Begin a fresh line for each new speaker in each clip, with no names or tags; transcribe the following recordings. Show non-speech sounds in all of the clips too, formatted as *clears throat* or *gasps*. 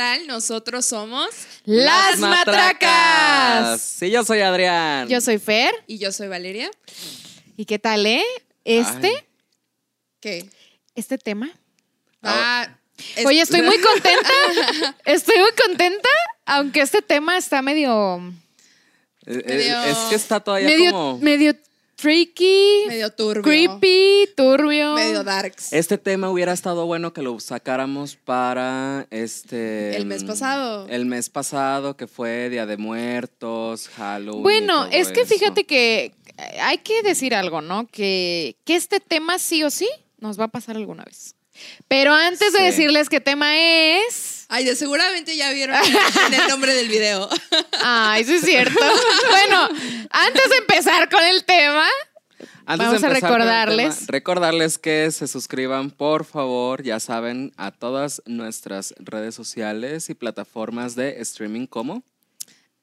tal? Nosotros somos
Las Matracas.
Sí, yo soy Adrián.
Yo soy Fer.
y yo soy Valeria.
¿Y qué tal, eh? Este,
Ay.
¿Qué?
este tema.
Ah, es-
Oye, estoy muy contenta. *laughs* Estoy muy contenta, aunque este tema está medio.
Eh, eh,
Medio-
Es que está todavía
medio,
como.
medio tricky,
medio turbio.
creepy, turbio.
Medio darks.
Este tema hubiera estado bueno que lo sacáramos para este.
El mes pasado.
El mes pasado, que fue Día de Muertos, Halloween. y
Bueno,
todo
es que
eso.
fíjate que eh, hay que decir algo, ¿no? Que, que este tema sí o sí nos va a pasar alguna vez. Pero antes de decirles qué tema es.
Ay, de seguramente ya vieron en el nombre del video. *laughs*
Ay, sí es cierto. bueno, antes de empezar con el tema,
Antes
Vamos
de
a recordarles.
tema, recordarles que se suscriban, por favor, ya saben, a todas nuestras redes sociales y plataformas de streaming como.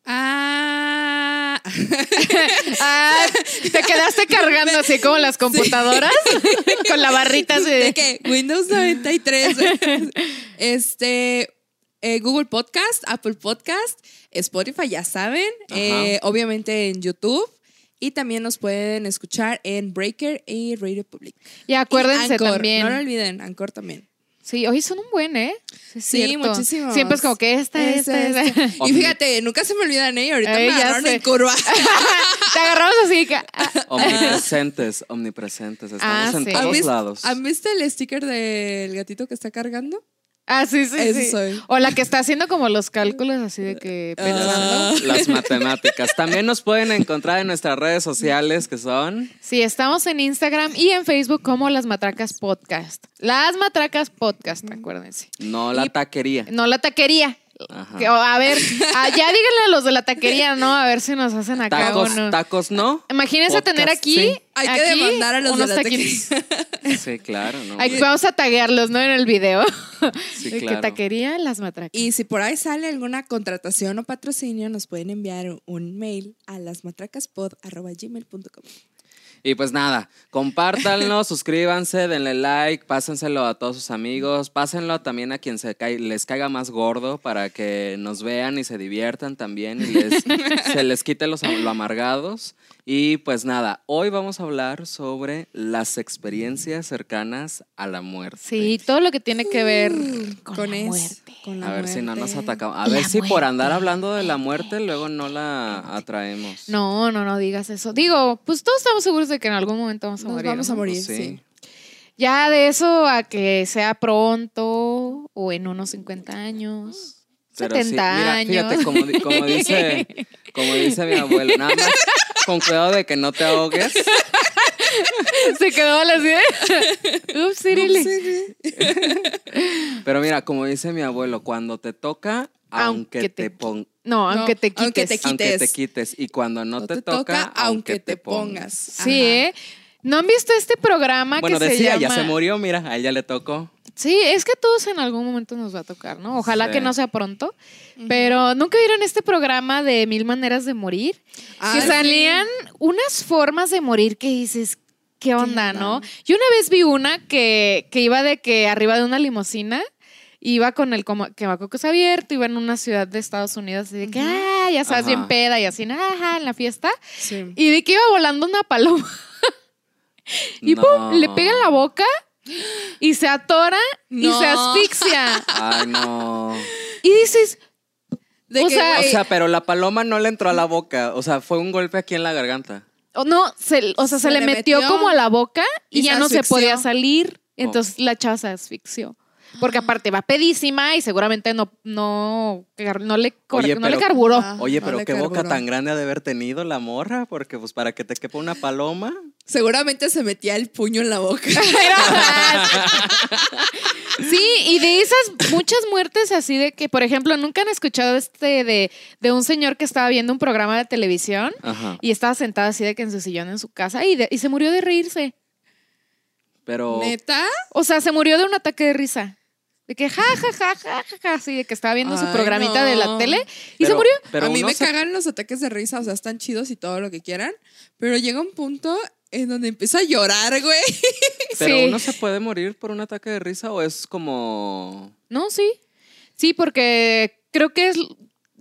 Ah. *laughs*
ah, te quedaste cargando así como las computadoras con la barrita así
¿De
de
qué? Windows 93. *laughs* este. Eh, Google Podcast, Apple Podcast, Spotify, ya saben. Eh, obviamente en YouTube. Y también nos pueden escuchar en Breaker y Radio Public.
Y acuérdense
Y Anchor,
también.
No lo olviden, Anchor también.
Sí, hoy son un buen, ¿eh? es
Sí,
cierto.
muchísimo.
Siempre es como que esta, esta,
Esta,
esta. *laughs*
Y fíjate, nunca se me olvidan, ¿eh? Ahorita
Ay,
me agarraron
sé.
en curva. *laughs*
Te agarramos así. que- ah, *laughs*
Omnipresentes, omnipresentes. Estamos
Ah,
en
sí.
todos
¿Han visto,
lados.
¿Han visto el sticker del gatito que está cargando?
Ah, sí, sí,
Ese
sí.
soy.
O la que está haciendo como los cálculos así de que
Ah.
pensando.
Las matemáticas. También nos pueden encontrar en nuestras redes sociales que son.
Sí, estamos en Instagram y en Facebook como Las Matracas Podcast. Las Matracas Podcast, acuérdense.
No la taquería.
No la taquería.
Ajá.
Que- o, a ver, ya díganle a los de la taquería, ¿no? A ver si nos hacen acá
Tacos, tacos no.
Imagínense
Podcast,
tener aquí.
sí.
Hay que demandar a los de la. *laughs*
Sí, claro, ¿no?
Ay, vamos a taguearlos, ¿no? En el video.
Sí,
De que
claro.
taquería, las matracas.
Y si por ahí sale alguna contratación o patrocinio, nos pueden enviar un mail a lasmatracaspod.gmail.com.
Y pues nada, compártanlo, *laughs* suscríbanse, denle like, pásenselo a todos sus amigos, pásenlo también a quien se cai- les caiga más gordo para que nos vean y se diviertan también y les- *laughs* se les quite los, lo amargados. Y pues nada, hoy vamos a hablar sobre las experiencias cercanas a la muerte.
Sí, todo lo que tiene que ver con,
Con
la
es-
muerte.
con la
A ver si no nos atacamos. A
La
ver si por andar hablando de la muerte luego no la atraemos.
No, no, no digas eso. Digo, pues todos estamos seguros de que en algún momento vamos a
Nos
morir.
vamos a morir,
Pues
sí.
Ya de eso a que sea pronto o en unos 50 años.
Pero
70
sí, mira,
años.
fíjate, como, di- como dice, como dice mi abuelo, nada más con cuidado de que no te ahogues.
Se quedó a la ciudad. Ups, Cirili.
Pero mira, como dice mi abuelo, cuando te toca, aunque,
Aunque
te,
te-
pon-
No, aunque te quites.
aunque te
aunque te
quites.
quites. Y cuando no, te, toca, aunque te pongas.
Sí, ¿eh? ¿No han visto este programa
Bueno,
que se
decía,
llama...
ya se murió, mira, a ella le tocó.
Sí, es que a todos en algún momento nos va a tocar, ¿no? Ojalá
Sí.
que no sea pronto. Pero ¿nunca vieron este programa de Mil Maneras de Morir?
Ah,
que
sí.
salían unas formas de morir que dices, ¿qué onda, no? Yo una vez vi una que, que iba de que arriba de una limusina, iba con el como- quemacocos abierto, iba en una ciudad de Estados Unidos, y de que, ah, ya sabes,
Ajá.
bien peda y así, ajá, en la fiesta.
Sí.
Y de que iba volando una paloma. *laughs* Y
No.
pum, le pega en la boca y se atora y se asfixia. *laughs*
Ay, no.
Y dices,
De
O
que,
sea,
O
güey,
sea, pero la paloma no le entró a la boca. O sea, fue un golpe aquí en la garganta.
o no, se, o sea, se,
Se
le metió,
metió
como a la boca y,
y
ya
se
no se podía salir. Entonces la chava se asfixió. Porque aparte va pedísima y seguramente no, no, no, le, cor-
Oye,
no
pero-
le carburó.
Ah,
Oye, pero qué boca tan grande ha de haber tenido la morra, porque pues para que te quepa una paloma.
seguramente se metía el puño en la boca. *laughs*
Sí, y de esas muchas muertes así de que, por ejemplo, nunca han escuchado este de, de un señor que estaba viendo un programa de televisión
Ajá.
y estaba sentado así de que en su sillón en su casa y, de- y se murió de reírse.
Pero
¿Neta?
O sea, se murió de un ataque de risa. De que ja, ja, ja, ja, ja, ja, así de que estaba viendo su programita de la
no.
tele y se murió.
pero
a mí me
se-
cagan los ataques de risa, o sea, están chidos y todo lo que quieran, pero llega un punto en donde empiezo a llorar, güey. *laughs*
Pero
Sí.
uno se puede morir por un ataque de risa o es como.
No, sí. Sí, porque creo que es,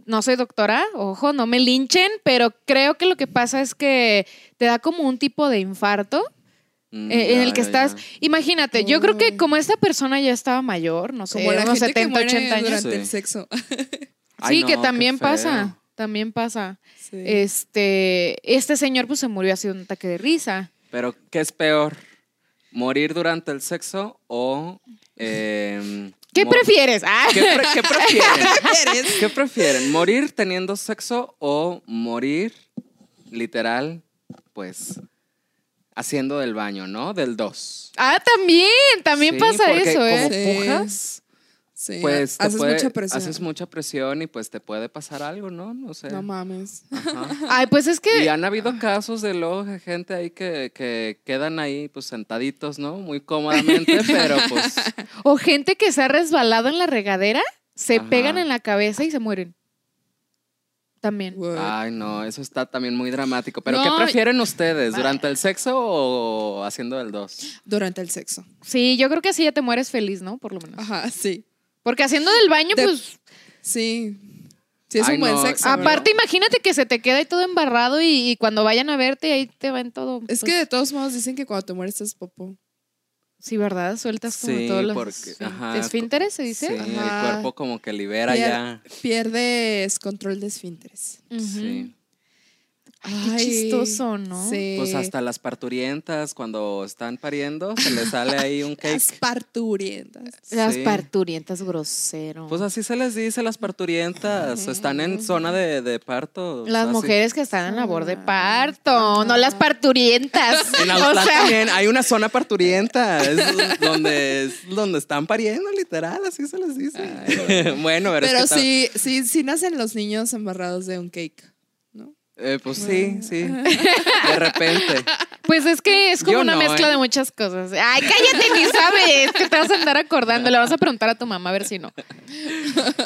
no soy doctora, ojo, no me linchen, pero creo que lo que pasa es que te da como un tipo de infarto
Mm,
eh, en
ya,
el que
ya,
estás.
ya.
Imagínate, yo creo que
Ay.
como esta persona ya estaba mayor, no sé,
Como la
unos
gente que
70,
muere
80 años.
durante
Sí.
el sexo. *laughs*
Ay,
sí,
no,
que también pasa, también pasa.
Sí.
Este, este señor pues se murió así de un ataque de risa.
Pero, ¿qué es peor? ¿Morir durante el sexo o... em,
¿Qué prefieres? Ah.
¿Qué, pre- qué *laughs* prefieren?
¿Quieres?
¿Qué prefieren? ¿Morir teniendo sexo o morir literal, pues, haciendo del baño, ¿no? Del 2.
Ah, también, también pasa eso,
Como
¿eh?
Sí.
pujas,
Sí,
pues te
haces
puede-
mucha presión.
haces mucha presión y pues te puede pasar algo, ¿no? No sé.
No mames.
Ajá.
Ay, pues es
Y
que
han habido casos de luego gente ahí que, que quedan ahí pues sentaditos, ¿no? Muy cómodamente, *laughs* pero pues
o gente que se ha resbalado en la regadera, se
Ajá.
pegan en la cabeza y se mueren. También.
What?
Ay, no, eso está también muy dramático. ¿Pero
No,
qué prefieren ustedes? ¿Durante el sexo o haciendo el 2?
Durante el sexo.
Sí, yo creo que así ya te mueres feliz, ¿no? Por lo menos.
Ajá, sí.
Porque haciendo del baño,
De-
pues,
Sí. Sí, es
Ay,
un buen
no,
sexo.
aparte
¿verdad?
imagínate que se te queda ahí todo embarrado y, y cuando vayan a verte ahí te va en todo.
Es
pues,
que de todos modos dicen que cuando te mueres es popó.
Sí, ¿verdad? Sueltas como
Sí,
todos los
porque, ajá,
esfínteres, se
Sí,
dice.
el
Ajá.
cuerpo como que libera
Pier-
ya.
Pierdes control de esfínteres.
Ujú.
Sí.
Qué chistoso, ¿no?
Sí.
Pues hasta las parturientas cuando están pariendo se les sale ahí un *laughs*
Las
cake.
parturientas.
Las parturientas grosero.
Pues así se les dice las parturientas. Están en zona de, de parto.
las
así.
mujeres que están en labor de parto, no las parturientas. *laughs*
En
o
Autlán
sea,
también hay una zona parturienta, es donde, es donde están pariendo, literal, así se les dice. *laughs* bueno, pero, es
Pero
que
sí, sí, sí nacen los niños embarrados de un cake.
Eh, pues sí, sí. *laughs* De repente.
pues es que es como
Yo
una
no,
mezcla
¿eh?
de muchas cosas. Ay, cállate, ni sabes que te vas a andar acordando. Le vas a preguntar a tu mamá a ver si no.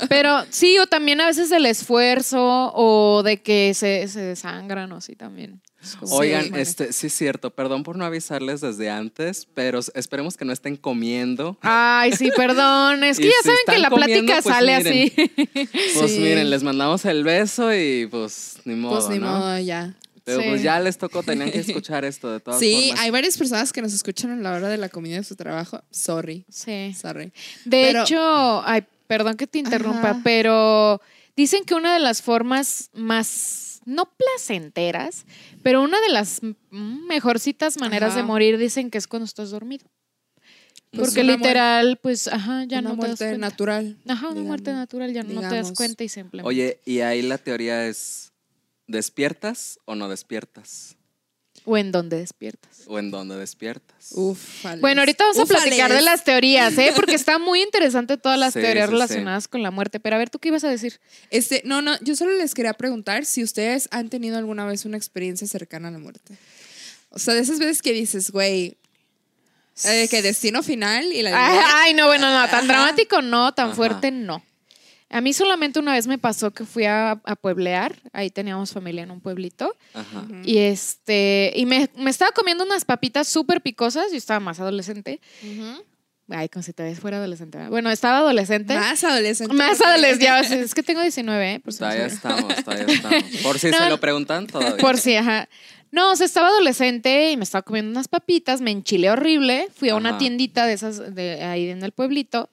Pero sí, o también a veces del esfuerzo o de que se, se desangran o así también.
Oigan,
Sí,
este, sí es cierto, perdón por no avisarles desde antes, pero esperemos que no estén comiendo.
Ay, sí, perdón. Es que *laughs* ya
si
saben que la
comiendo,
plática
pues
sale
miren.
así. *laughs*
Pues
Sí.
miren, les mandamos el beso y pues ni modo,
Pues ni
¿no?
modo, ya.
Pero
Sí.
pues ya les tocó, tenían que escuchar esto de todas
Sí,
formas.
hay varias personas que nos escuchan a la hora de la comida de su trabajo. Sorry,
Sí.
sorry.
De
Pero-
hecho, ay, perdón que te interrumpa,
Ajá.
pero dicen que una de las formas más, no placenteras, pero una de las mejorcitas maneras de morir dicen que es cuando estás dormido.
Pues
Porque literal, pues, ajá, ya
una
no te das
muerte
cuenta.
natural.
Ajá, una
digamos.
muerte natural, ya no te das cuenta y simplemente.
Oye, y ahí la teoría es, ¿despiertas o no despiertas?
O en donde despiertas.
¿O en dónde despiertas?
Ufales.
Bueno, ahorita vamos a platicar de las teorías, ¿eh? Porque está muy interesante todas las *laughs*
Sí,
teorías
sí, sí.
relacionadas con la muerte. Pero a ver, ¿tú qué ibas a decir?
Este, no, no, yo solo les quería preguntar si ustedes han tenido alguna vez una experiencia cercana a la muerte. O sea, de esas veces que dices, güey, eh, que destino final y la
Ay, ay, no, bueno, no, tan
Ajá.
dramático no, tan
Ajá.
fuerte no. A mí solamente una vez me pasó que fui a, a pueblear, ahí teníamos familia en un pueblito,
Ajá.
y este, y me, me estaba comiendo unas papitas súper picosas, yo estaba más adolescente,
Ujú.
ay, como si todavía fuera adolescente. Bueno, estaba adolescente.
Más adolescente.
Más adolescente, ya, es que tengo 19, ¿eh? Por si
Todavía estamos, todavía estamos. Por si *laughs*
No,
se lo preguntan todavía.
Por si, ajá. No, o sea, estaba adolescente y me estaba comiendo unas papitas, me enchilé horrible, fui a una
Ajá.
tiendita de esas de ahí en el pueblito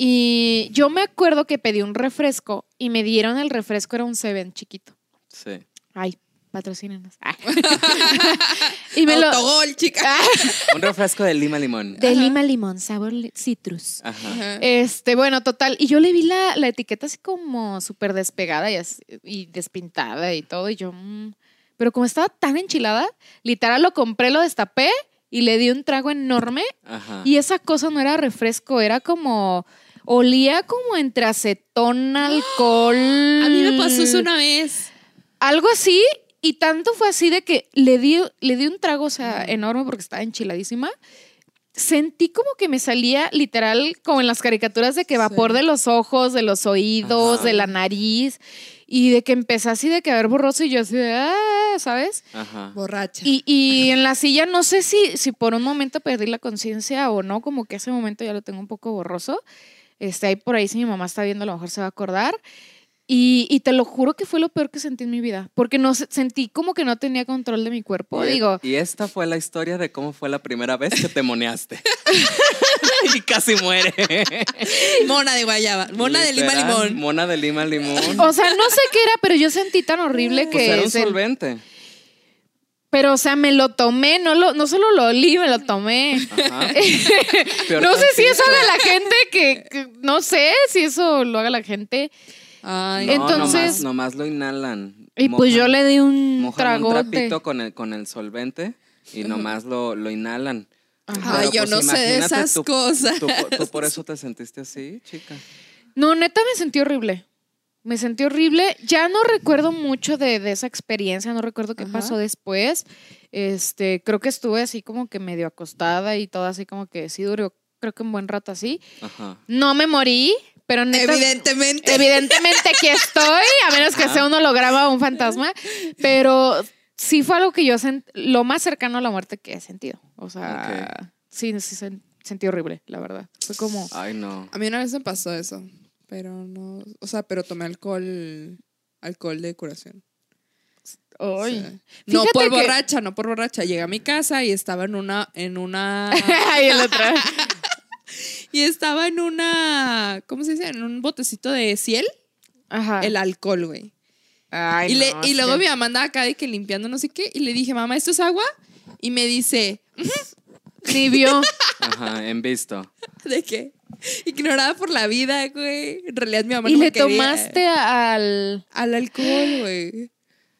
y yo me acuerdo que pedí un refresco y me dieron el refresco, era un Seven chiquito.
Sí.
Ay, patrocínenos. Ah. *laughs* y me lo...
Autogol, chica.
Ah, *laughs*
Un refresco de lima limón.
de lima limón, sabor citrus.
Ajá.
Este, bueno, total. Y yo le vi la, la etiqueta así como súper despegada y, así- y despintada y todo. Y yo, mm. pero como estaba tan enchilada, literal lo compré, lo destapé y le di un trago enorme.
Ajá.
Y esa cosa no era refresco, era como. Olía como entre acetón, *gasps* alcohol.
A mí me pasó eso una vez.
Algo así. Y tanto fue así de que le di, le di un trago, o sea, enorme porque estaba enchiladísima. Sentí como que me salía literal como en las caricaturas de que vapor
Sí.
de los ojos, de los oídos,
Ajá.
de la nariz y de que empecé así de que a ver borroso y yo así de, ah, ¿sabes?
Ajá.
Borracha.
Y, y en la silla no sé si, si por un momento perdí la conciencia o no, como que ese momento ya lo tengo un poco borroso. Este, ahí por ahí, si mi mamá está viendo, a lo mejor se va a acordar. Y, y te lo juro que fue lo peor que sentí en mi vida, porque no se- sentí como que no tenía control de mi cuerpo.
Y,
Digo,
y esta fue la historia de cómo fue la primera vez que te moneaste. *laughs* y casi muere.
Mona de guayaba. Mona de lima limón.
Mona de lima limón.
o sea, no sé qué era, pero yo sentí tan horrible
Pues
que...
era un
se-
solvente.
Pero, o sea, me lo tomé, no, lo, no solo lo olí, me lo tomé.
Ajá. *laughs*
No sé si eso haga la gente que, que- No sé si eso lo haga la gente.
Ay,
No,
Entonces-
nomás, nomás lo inhalan.
Y pues yo le di un
mojan un trapito con el, con el solvente y nomás lo, lo inhalan.
Ajá.
Ay,
Pero,
yo
pues,
no sé de esas
tú-
cosas.
Tú, tú por eso te sentiste así, chica.
No, neta me sentí horrible. Me sentí horrible. Ya no recuerdo mucho de, de esa experiencia, no recuerdo qué
Ajá.
pasó después. Este, creo que estuve así como que medio acostada y todo así como que sí duró, creo que un buen rato así.
Ajá.
No me morí, pero neta.
Evidentemente.
Evidentemente aquí estoy, a menos que
Ajá.
sea un holograma o un fantasma, pero sí fue algo que yo sent lo más cercano a la muerte que he sentido. O sea, sí, sí sen- sentí horrible, la verdad. Fue como,
Ay, no.
A mí una vez me pasó eso, pero no, o sea, pero tomé alcohol, alcohol de curación. Sea, no por
que-
borracha, no por borracha. Llegué a mi casa y estaba en una, en una,
Ay, el otro.
y estaba en una, ¿cómo se dice? En un botecito de ciel,
Ajá.
el alcohol, güey.
Ay,
Y, le- y luego
que-
mi mamá andaba acá de que limpiando no sé qué, y le dije, mamá, ¿esto es agua? Y me dice,
Ni vio. *laughs*
Ajá, en visto.
¿de qué? Ignorada por la vida, güey. En realidad mi mamá
y
no me
le
quería.
tomaste al.
Al alcohol, güey.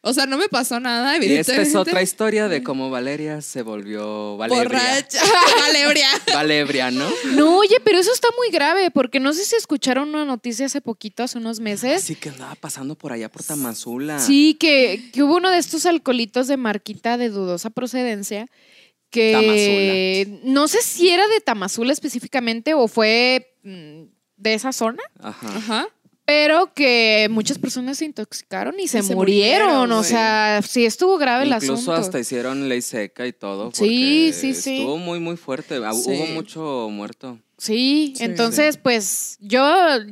O sea, no me pasó nada,
Y esta
evidentemente.
es otra historia de cómo Valeria se volvió Valebria.
Borracha. *laughs* Valebria.
Valebria, ¿no?
No, oye, pero eso está muy grave, porque no sé si escucharon una noticia hace poquito, hace unos meses.
Así que andaba pasando por allá por Tamazula.
Sí, que, que hubo uno de estos alcoholitos de marquita de dudosa procedencia que no sé si era de Tamazula específicamente o fue mm, de esa zona,
Ajá.
Ajá.
pero que muchas personas se intoxicaron y se,
se
murieron.
murieron,
o sea, sí estuvo grave el
Incluso
asunto.
hasta hicieron ley seca y todo.
Sí, sí, sí.
Estuvo muy, muy fuerte. Ah,
Sí.
Hubo mucho muerto.
Sí,
Sí.
entonces pues yo,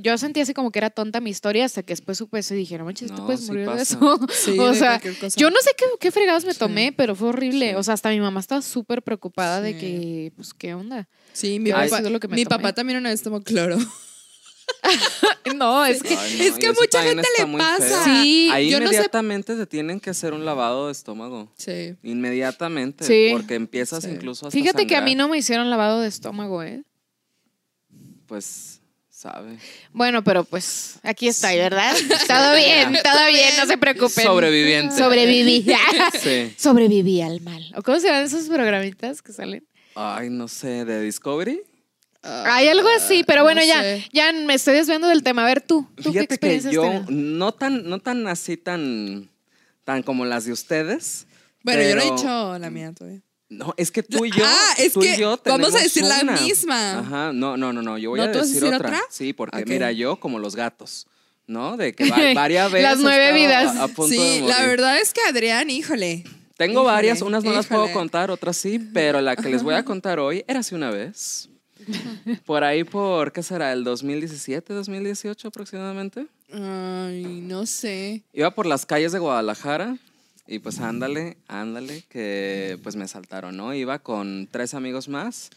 yo sentí así como que era tonta mi historia hasta que después supe eso y dije, no manches, tú
No,
puedes
sí
morir de eso. *laughs*
Sí,
o
de
sea, yo no sé qué, qué fregados me
Sí.
tomé, pero fue horrible.
Sí.
O sea, hasta mi mamá estaba súper preocupada de que, pues, ¿qué onda?
Sí, mi,
¿Qué habrá
papá,
sido lo que me
mi
tomé?
papá también una vez tomó cloro. *laughs*
No, es que...
Ay, no,
es que
eso
mucha gente le pasa.
Sí,
Ahí
yo no sé-
inmediatamente te tienen que hacer un lavado de estómago.
Sí.
Inmediatamente.
Sí.
Porque empiezas
Sí.
incluso hasta
Fíjate que a mí no me hicieron lavado de estómago, ¿eh?
Pues, sabe.
Bueno, pero pues aquí estoy, ¿verdad? *laughs* Todo bien, *laughs* todo bien, no se preocupen.
Sobreviviente.
Sobreviví. *laughs*
Sí.
Sobreviví al mal. ¿O cómo se llaman esos programitas que salen?
Ay, no sé, de Discovery.
Hay algo así, pero bueno,
Ah, no
ya,
sé.
ya me estoy desviando del tema. A ver tú, ¿tú qué
Fíjate que
experiencias
yo,
tienes?
no tan, no tan así, tan, tan como las de ustedes.
Bueno, yo no he dicho la mía todavía.
No, es que tú y yo.
Ah, es
tú y
que
yo
vamos a decir la misma.
Ajá, no, no, no, no. Yo voy
¿No
a
vas a
decir,
decir
otra.
otra?
Sí, porque mira, yo como los gatos, ¿no? De que va- *laughs* varias veces.
Las nueve vidas.
A, a punto de
Sí, la verdad es que Adrián, híjole.
Tengo
Híjole,
varias, unas no las puedo contar, otras sí, pero la que les voy a *laughs* contar hoy era hace una vez. Por ahí por, ¿qué será? ¿El 2017, 2018 aproximadamente?
Ay, no sé.
Iba por las calles de Guadalajara y pues ándale, ándale, que pues me asaltaron, ¿no? Iba con tres amigos más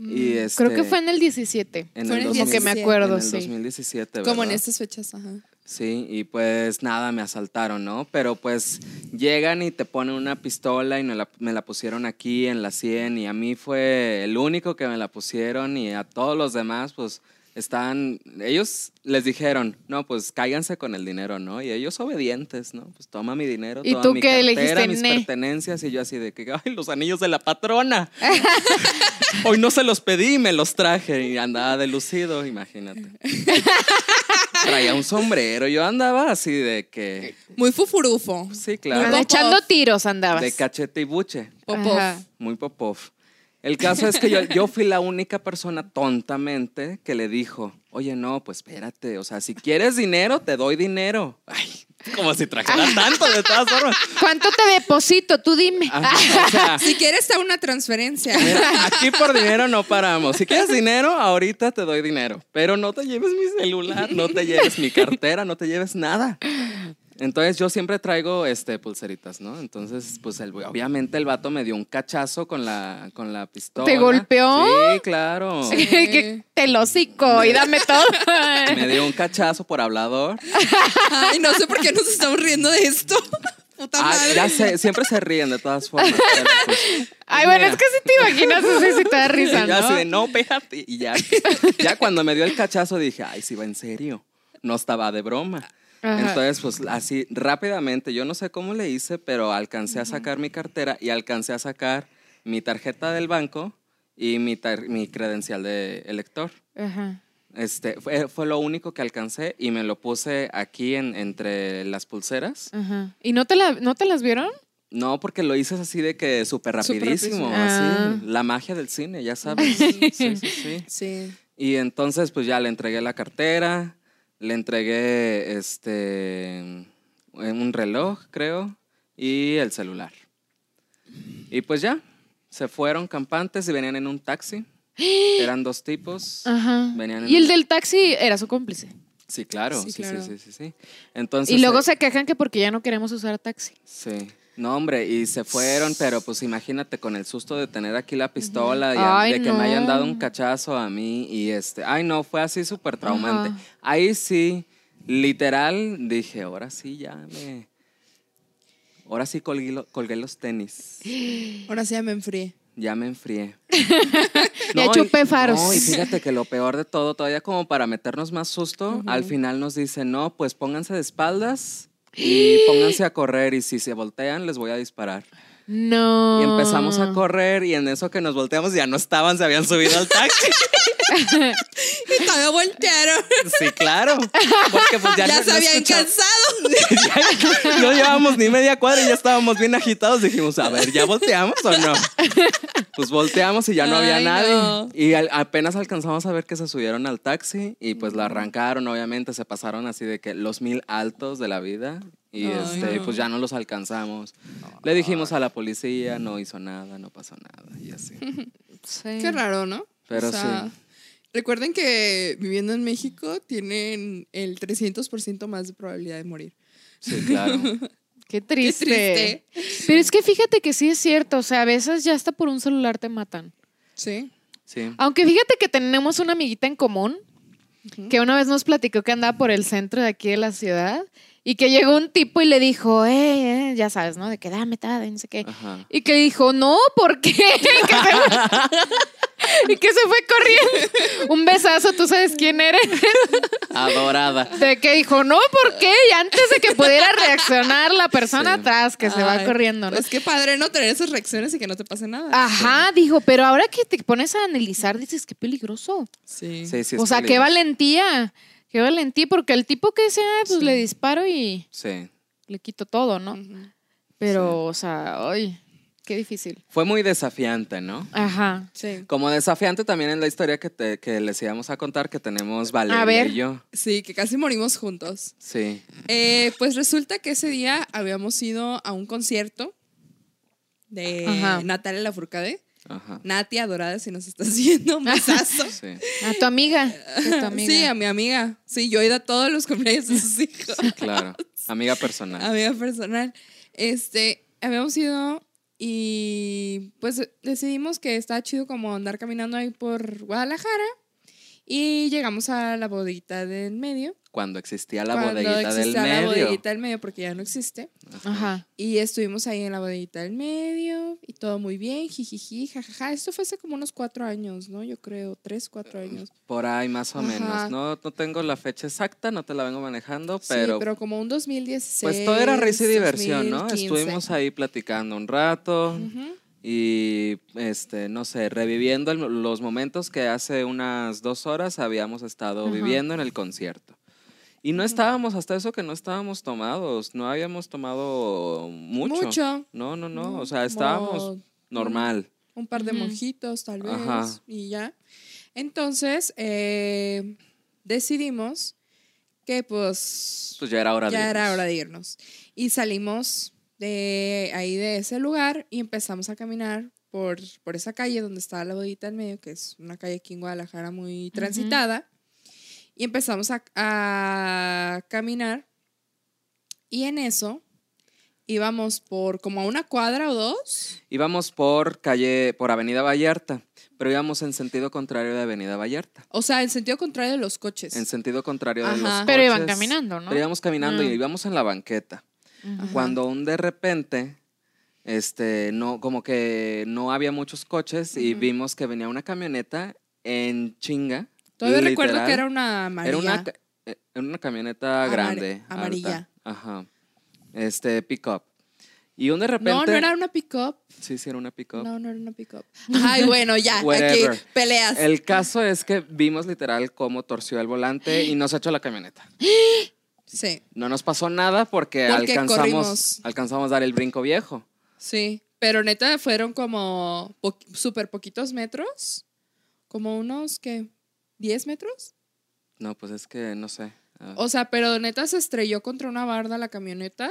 y este,
Creo que fue en el 17.
en
fue
el
que me
17.
acuerdo,
en el
sí.
2017,
Como en
¿verdad?
estas fechas, ajá.
Sí, y pues nada, me asaltaron, ¿no? Pero pues llegan y te ponen una pistola y me la, me la pusieron aquí en la 100 y a mí fue el único que me la pusieron y a todos los demás pues estaban, ellos les dijeron, no, pues cáiganse con el dinero, ¿no? Y ellos obedientes, ¿no? Pues toma mi dinero,
¿Y
toma
tú
mi
qué
cartera,
dijiste,
mis
"Ne"?
pertenencias y yo así de que, ay, los anillos de la patrona. *laughs* Hoy no se los pedí, me los traje y andaba de lucido, imagínate. *laughs* Traía un sombrero, yo andaba así de que,
Muy fufurufo.
sí, claro.
Echando tiros andabas.
de cachete y buche,
Popov.
Muy popov. El caso es que yo, yo fui la *laughs* única persona tontamente que le dijo, oye, no, pues espérate, o sea, si quieres dinero, te doy dinero. Ay, como si trajera *laughs* tanto, de todas formas.
¿Cuánto te deposito? Tú dime.
Ajá, o sea, *laughs*
Si quieres, está una transferencia.
Mira, aquí por dinero no paramos. Si quieres dinero, ahorita te doy dinero. Pero no te lleves mi celular, no te lleves mi cartera, no te lleves nada. Entonces yo siempre traigo este pulseritas, ¿no? Entonces, pues el- obviamente el vato me dio un cachazo con la, con la pistola.
¿Te golpeó?
Sí, claro. *laughs*
que te lo y dame todo. *laughs*
Me dio un cachazo por hablador.
Ay, no sé por qué nos estamos riendo de esto. Puta *laughs*
Ah,
madre.
ya sé, siempre se ríen de todas formas. pero, pues,
Ay, bueno,
mira.
es que si te imaginas así, si te da risa,
Y ya así
¿no?
de, no, espérate. Y ya, ya cuando me dio el cachazo dije, ay, sí va en serio. No estaba de broma.
Ajá.
Entonces, pues así rápidamente, yo no sé cómo le hice, pero alcancé a sacar mi cartera y alcancé a sacar mi tarjeta del banco y mi, tar- mi credencial de elector.
Ajá.
Este, fue, fue lo único que alcancé y me lo puse aquí en, entre las pulseras.
Ajá. ¿Y no te, la, no te las vieron?
No, porque lo hice así de que súper rapidísimo.
Ah.
así, la magia del cine, ya *laughs* sabes. Sí, sí, sí.
Sí.
Y entonces, pues ya le entregué la cartera, le entregué este un reloj, creo, y el celular. Y pues ya, se fueron campantes y venían en un taxi. *gasps* Eran dos tipos.
Ajá.
Venían en
Y el
un-
del taxi era su cómplice.
Sí, claro,
Sí,
sí,
claro.
sí, sí, sí, sí. Entonces,
Y luego
eh,
se quejan que porque ya no queremos usar taxi.
Sí. No, hombre, y se fueron, pero pues imagínate con el susto de tener aquí la pistola y
Ay,
de que me hayan
no.
dado un cachazo a mí y este, ay no, fue así súper traumante.
Ajá.
Ahí sí, literal, dije, ahora sí ya me... Ahora sí colgué, lo- colgué los tenis, *gasps*
Ahora sí ya me enfrié.
ya me enfrié. *laughs*
Ya
y-
chupé faros.
No, y fíjate que lo peor de todo, todavía como para meternos más susto, al final nos dicen, no, pues pónganse de espaldas y pónganse *gasps* a correr y si se voltean les voy a disparar.
No.
Y empezamos a correr y en eso que nos volteamos ya no estaban, se habían subido al taxi. *laughs*
Y todavía voltearon.
Sí, claro. Porque pues ya,
Ya,
no-
se habían cansado. *laughs*
Ya- no llevábamos ni media cuadra y ya estábamos bien agitados. Dijimos, a ver, ¿ya volteamos o no? Pues volteamos y ya no había nadie.
no.
Y al- apenas alcanzamos a ver que se subieron al taxi y pues lo arrancaron, obviamente, se pasaron así de que los mil altos de la vida. Y
Ay,
este,
no.
pues ya no los alcanzamos. Le dijimos a la policía, no hizo nada, no pasó nada y así. *laughs*
Sí.
Qué raro, ¿no?
Pero sí.
Recuerden que viviendo en México tienen el 300% más de probabilidad de morir.
Sí, claro.
Qué *laughs*
Qué
triste.
triste.
Pero es que fíjate que sí es cierto. O sea, a veces ya hasta por un celular te matan.
Sí.
Sí.
Aunque fíjate que tenemos una amiguita en común que una vez nos platicó que andaba por el centro de aquí de la ciudad y que llegó un tipo y le dijo, eh, eh", ya sabes, ¿no? De que dame, dame, no sé qué.
Ajá.
Y que dijo, no, ¿por qué? *laughs* Que se- *laughs* y que se fue corriendo. Un besazo, tú sabes quién eres. *laughs*
Adorada.
De que dijo, no, ¿por qué? Y antes de que pudiera reaccionar la persona
Sí.
atrás, que se va corriendo, ¿no?
Pues qué padre no tener esas reacciones y que no te pase nada.
Ajá, dijo, pero ahora que te pones a analizar, dices, qué peligroso.
Sí.
Sí, sí.
o
es
sea, qué valentía. Qué valentía, porque el tipo que sea, pues
Sí.
le disparo y
Sí.
le quito todo, ¿no?
Ujú.
Pero, o sea, ay, qué difícil.
Fue muy desafiante, ¿no?
Ajá.
Sí.
Como desafiante también en la historia que, te- que les íbamos a contar que tenemos Valeria
ver.
y yo.
Sí, que casi morimos juntos.
Sí.
Eh, pues resulta que ese día habíamos ido a un concierto de
Ajá.
Natalia Lafourcade.
Ajá.
Nati, adorada, si nos estás *laughs* viendo, un besazo. *laughs*
Sí.
A tu amiga. a tu amiga.
Sí, a mi amiga. Sí, yo he ido a todos los cumpleaños de sus hijos.
Claro. *laughs* Amiga personal.
amiga personal. Este, habíamos ido y pues decidimos que estaba chido como andar caminando ahí por Guadalajara y llegamos a la bodeguita del medio.
Cuando existía la
cuando
bodeguita del
existía la
medio.
bodeguita del medio porque ya no existe.
Ajá.
Y estuvimos ahí en la bodeguita del medio y todo muy bien, jijiji, jajaja. Esto fue hace como unos cuatro años, ¿no? Yo creo, tres, cuatro años.
Por ahí más o
Ajá.
menos. No, no tengo la fecha exacta, no te la vengo manejando,
sí,
pero,
pero como un 2016.
pues todo era risa y diversión, ¿no?
2015.
Estuvimos ahí platicando un rato
Ujú.
y, este, no sé, reviviendo el- los momentos que hace unas dos horas habíamos estado
Ajá.
viviendo en el concierto. Y no estábamos, hasta eso que no estábamos tomados, no habíamos tomado mucho.
Mucho.
No, no, no,
No,
o sea, estábamos
como-
normal.
un par de
Ujú.
mojitos tal vez
Ajá.
y ya. Entonces eh, decidimos que pues
Pues ya era hora de
ya era
irnos.
hora de irnos. Y salimos de ahí de ese lugar y empezamos a caminar por, por esa calle donde estaba la bodita en medio, que es una calle aquí en Guadalajara muy transitada. Y empezamos a, a caminar. Y en eso íbamos por como a una cuadra o dos.
Íbamos por calle, por Avenida Vallarta, pero íbamos en sentido contrario de Avenida Vallarta.
O sea, en sentido contrario de los coches.
En sentido contrario de
Ajá.
los coches.
Pero iban caminando, ¿no?
Pero íbamos caminando
Ah.
y íbamos en la banqueta.
Ujú.
Cuando un de repente, este, no, como que no había muchos coches y vimos que venía una camioneta en chinga.
Todavía recuerdo que era una amarilla.
Era una, eh, era una camioneta
Amare-
grande. alta.
amarilla.
Ajá. Este, pick-up. Y un de repente.
No, no era una pick-up.
Sí, sí, era una pick-up.
No, no era una pick-up. Ay, bueno, ya. aquí peleas.
El caso es que vimos literal cómo torció el volante y nos echó la camioneta. *gasps*
Sí,
No nos pasó nada porque,
Porque
alcanzamos,
corrimos.
alcanzamos a dar el brinco viejo.
sí. Pero neta fueron como po- súper poquitos metros. Como unos, ¿qué? ¿10 metros?
No, pues es que no sé. Ah,
O sea, pero neta se estrelló contra una barda la camioneta.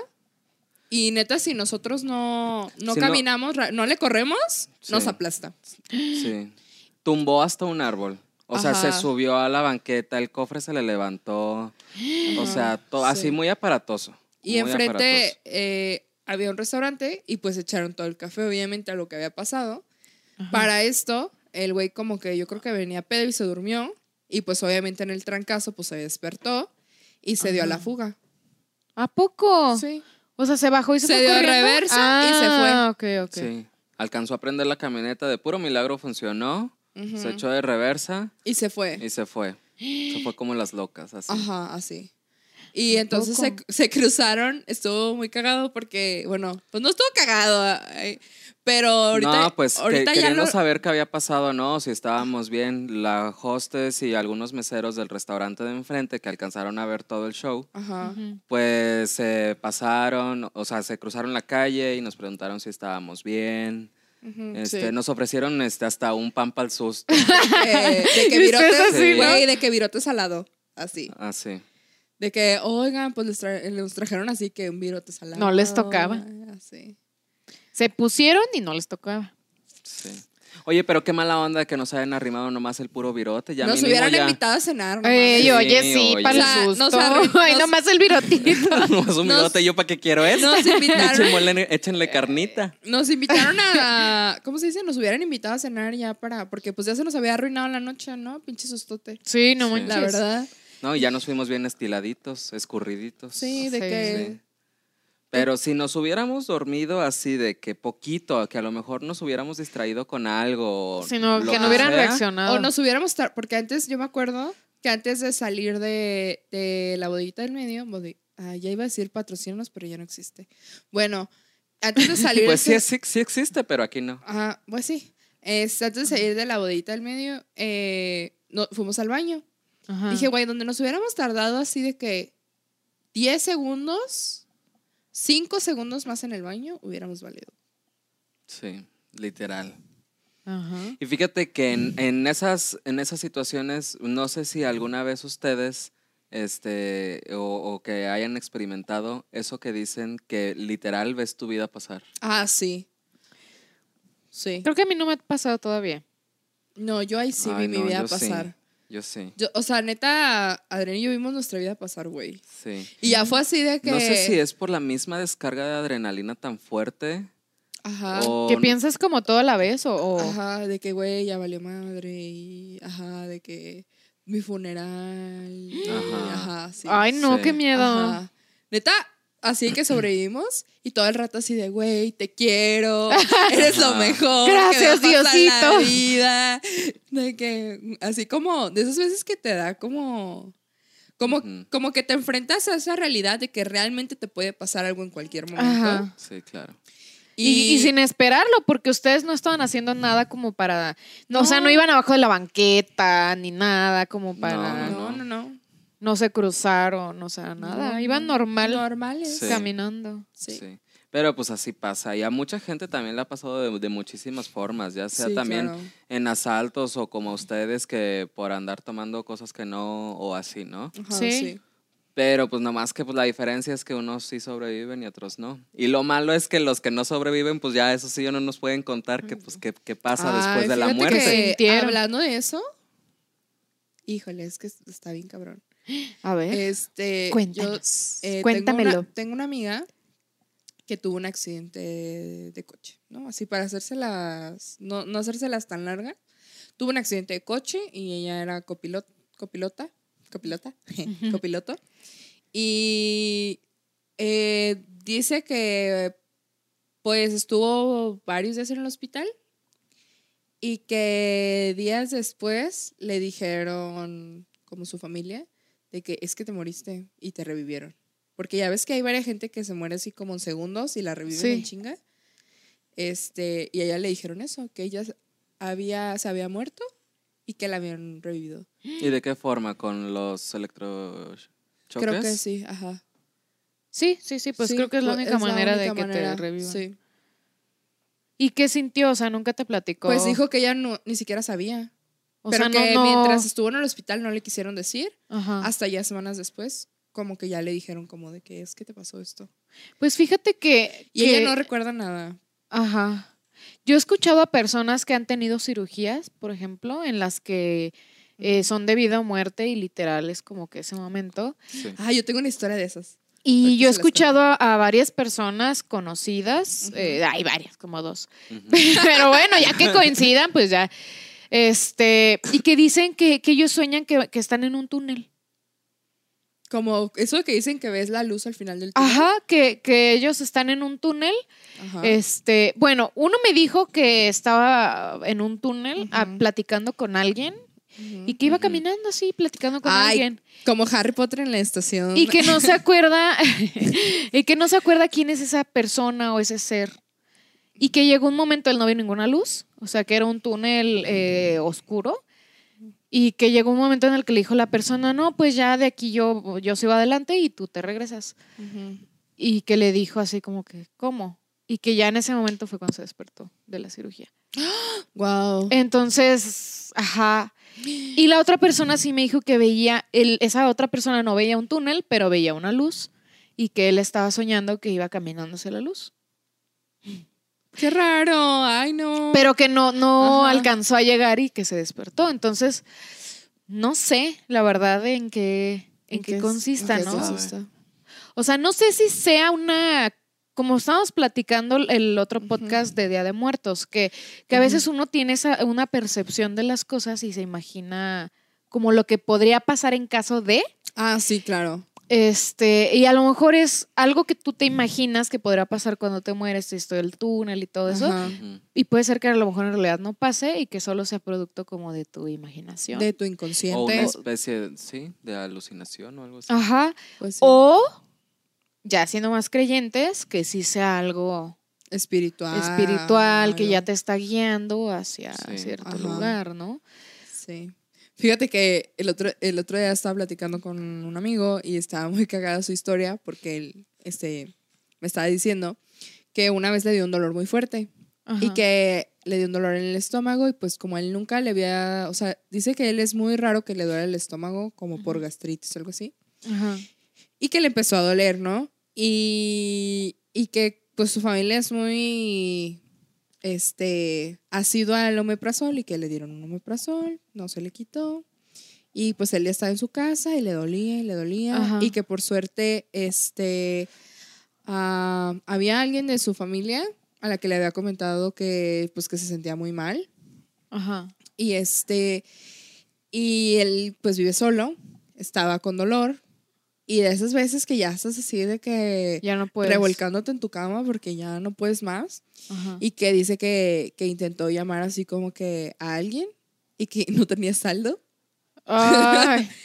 Y neta, si nosotros no, no
Si
caminamos, no le corremos, nos
Sí.
aplasta.
sí. Tumbó hasta un árbol. O sea, se subió a la banqueta, el cofre se le levantó. O sea, *gasps* to-
Sí.
así muy aparatoso.
Y
muy
enfrente
aparatoso.
eh, había un restaurante y pues echaron todo el café, obviamente, a lo que había pasado. Para esto, el güey como que yo creo que venía pedo y se durmió. Y pues obviamente en el trancazo pues se despertó y se dio a la fuga.
¿A poco?
Sí.
O sea, se bajó y se,
Se
fue
dio
corriendo?
reversa y se fue.
Ah, ok, ok.
Sí. Alcanzó a prender la camioneta, de puro milagro funcionó. Se echó de reversa
Y se fue.
y se fue. Se fue como las locas, así.
Ajá, así. Y entonces se, se cruzaron, estuvo muy cagado porque, bueno, pues no estuvo cagado, ay, pero ahorita,
no, pues que-
ya
queriendo
lo,
saber qué había pasado, ¿no? Si estábamos bien, la hostess y algunos meseros del restaurante de enfrente que alcanzaron a ver todo el show,
Ajá.
Pues se pasaron, o sea, se cruzaron la calle y nos preguntaron si estábamos bien. Este,
sí.
Nos ofrecieron este, hasta un pan para el susto.
Eh, *laughs* de que
¿Viste *laughs*
virotes,
así, no?
de que virotes salado, así.
Así.
De que, oigan, pues les, tra- les trajeron así que un virote salado.
No les tocaba.
Así.
Se pusieron y no les tocaba.
Sí. Oye, pero qué mala onda que nos hayan arrimado nomás el puro virote. Ya
Nos
mínimo
hubieran
ya-
invitado a cenar. no
Ey,
mames.
oye,
Sí,
sí,
oye.
para el
nos
susto. *laughs* Ay,
nos-
nomás el virotito. *laughs*
Nomás un
Nos-
virote, ¿yo para qué quiero eso?
Nos invitaron,
Échenle, échenle carnita. *laughs*
nos invitaron a, ¿cómo se dice? Nos hubieran invitado a cenar ya para, porque pues ya se nos había arruinado la noche, ¿no? Pinche sustote.
Sí, no
Sí.
manches.
La verdad.
No, y ya nos fuimos bien estiladitos, escurriditos.
Sí, de
Sí.
que...
Sí. Pero si nos hubiéramos dormido así de que poquito, que a lo mejor nos hubiéramos distraído con algo.
Sino que no hubieran
sea,
reaccionado.
O nos hubiéramos, porque antes yo me acuerdo que antes de salir de, de la bodita del medio, bodi- ah, ya iba a decir patrocínanos, pero ya no existe. Bueno, antes de *laughs* salir...
Pues sí, sí, sí existe, pero aquí no.
Ajá, pues sí. Este, antes de salir de la bodita del medio, eh, no, fuimos al baño.
Ajá.
Dije, güey, donde nos hubiéramos tardado así de que 10 segundos, 5 segundos más en el baño, hubiéramos valido.
Sí, literal.
Ajá.
Y fíjate que en, en esas, en esas situaciones, no sé si alguna vez ustedes, este, o, o que hayan experimentado eso que dicen que literal ves tu vida pasar.
Ah, sí. Sí.
Creo que a mí no me ha pasado todavía.
No, yo ahí sí
Ay,
vi
no,
mi vida
yo sí. Yo sí,
Yo- o sea, neta, Adrián y yo vimos nuestra vida pasar, güey.
sí.
Y ya fue así de que.
No sé si es por la misma descarga de adrenalina tan fuerte
Ajá.
o
¿Que piensas como todo a la vez o...? o-
Ajá, de que, güey, ya valió madre. Y, ajá, de que mi funeral.
Ajá.
Ajá, sí.
Ay, no,
Sí.
qué miedo.
Ajá. Neta, así que *clears throat* sobrevivimos y todo el rato así de, güey, te quiero, *laughs* eres lo mejor.
Gracias,
que me pasa en la
Diosito. *laughs*
vida. De que, así como, de esas veces que te da como, como, como que te enfrentas a esa realidad de que realmente te puede pasar algo en cualquier momento.
Ajá.
Sí, claro.
Y, y sin esperarlo, porque ustedes no estaban haciendo nada como para... No, O sea, no
No.
iban abajo de la banqueta ni nada como para...
No,
No, no, no.
No se cruzaron, o sea, nada.
No,
Iban normal
Normales.
Sí.
caminando.
Sí.
Sí. Pero pues así pasa. Y a mucha gente también le ha pasado de, de muchísimas formas, ya sea
Sí,
también
claro.
en asaltos o como ustedes que por andar tomando cosas que no o así, ¿no?
Ajá,
Sí.
sí.
Pero pues nomás que pues la diferencia es que unos sí sobreviven y otros no. Y lo malo es que los que no sobreviven, pues ya eso sí ya no nos pueden contar que pues qué, qué pasa después de la muerte.
que, hablando de eso, híjole, es que está bien cabrón.
A ver.
Este, yo,
Cuéntanos.
eh,
Cuéntamelo.
Tengo una, tengo una amiga que tuvo un accidente de coche, ¿no? Así para hacérselas, no, no hacérselas tan larga. Tuvo un accidente de coche y ella era copilot, copilota, copilota, *laughs* copiloto. Y eh, dice que pues estuvo varios días en el hospital y que días después le dijeron, como su familia, de que es que te moriste y te revivieron. Porque ya ves que hay varias gente que se muere así como en segundos y la reviven
Sí.
en chinga. Este, y a ella le dijeron eso, que ella había, se había muerto y que la habían revivido.
¿Y de qué forma? ¿Con los electrochoques?
Creo que sí, ajá.
Sí, sí, sí, pues
Sí,
creo que es la
pues,
única manera de
única
que
manera,
te revivan.
Sí.
¿Y qué sintió? O sea, nunca te platicó.
Pues dijo que ella no, ni siquiera sabía.
O
pero
sea,
que
no, no-
mientras estuvo en el hospital no le quisieron decir.
Ajá.
Hasta ya semanas después, como que ya le dijeron como de que es que te pasó esto.
Pues fíjate que.
Y
que-
ella no recuerda nada.
Ajá. Yo he escuchado a personas que han tenido cirugías, por ejemplo, en las que eh, son de vida o muerte y literal es como que ese momento.
Sí.
Ah, yo tengo una historia de esas.
Y yo he escuchado a, a varias personas conocidas,
Ujú.
eh, hay varias, como dos,
Ujú. *laughs*
pero bueno, ya que coincidan, pues ya, este, y que dicen que, que ellos sueñan que, que están en un túnel.
Como eso que dicen que ves la luz al final del túnel.
Ajá, que, que ellos están en un túnel.
Ajá.
Este, bueno, uno me dijo que estaba en un túnel ah, platicando con alguien y que iba caminando así, platicando con
Ay,
alguien.
Como Harry Potter en la estación.
Y que no se *laughs* acuerda, *laughs* y que no se acuerda quién es esa persona o ese ser. Y que llegó un momento, él no vio ninguna luz, o sea que era un túnel eh, oscuro. Y que llegó un momento en el que le dijo la persona, no, pues ya de aquí yo, yo sigo adelante y tú te regresas. Y que le dijo así como que, ¿cómo? Y que ya en ese momento fue cuando se despertó de la cirugía. *gasps*
Wow.
Entonces, ajá. Y la otra persona sí me dijo que veía, el, esa otra persona no veía un túnel, pero veía una luz y que él estaba soñando que iba caminando hacia la luz.
Qué raro. Ay, no.
Pero que no, no
Ajá.
alcanzó a llegar y que se despertó. Entonces, no sé, la verdad, en qué, en qué consista,
en qué
¿no?
consista?
O sea, no sé si sea una, como estábamos platicando el otro podcast de Día de Muertos, que, que a veces uno tiene esa, una percepción de las cosas y se imagina como lo que podría pasar en caso de,
Ah, sí, claro.
Este, y a lo mejor es algo que tú te imaginas que podría pasar cuando te mueres, esto del túnel y todo eso,
Ajá.
Y puede ser que a lo mejor en realidad no pase y que solo sea producto como de tu imaginación.
De tu
O una
inconsciente.
especie, sí, de alucinación o algo así.
Ajá.
Pues sí.
O, ya siendo más creyentes, que sí sea algo
espiritual.
espiritual que ya te está guiando hacia
Sí.
cierto
Ajá.
lugar, ¿no?
Sí. Fíjate que el otro, el otro día estaba platicando con un amigo y estaba muy cagada su historia porque él este, me estaba diciendo que una vez le dio un dolor muy fuerte y que le dio un dolor en el estómago y pues como él nunca le había, o sea, dice que él es muy raro que le duele el estómago como por gastritis o algo así
Ajá.
y que le empezó a doler, ¿no? Y, y que pues su familia es muy, este, ha sido al omeprazol y que le dieron un omeprazol, no se le quitó. Y pues él ya estaba en su casa y le dolía y le dolía.
Ajá.
Y que por suerte, este, ah, había alguien de su familia a la que le había comentado que pues que se sentía muy mal.
Ajá.
Y este, y él pues vive solo, estaba con dolor. Y de esas veces que ya estás así de que
Ya no puedes.
revolcándote en tu cama porque ya no puedes más.
Ajá.
Y que dice que, que intentó llamar así como que a alguien y que *laughs* no tenía saldo.
Ay, *laughs*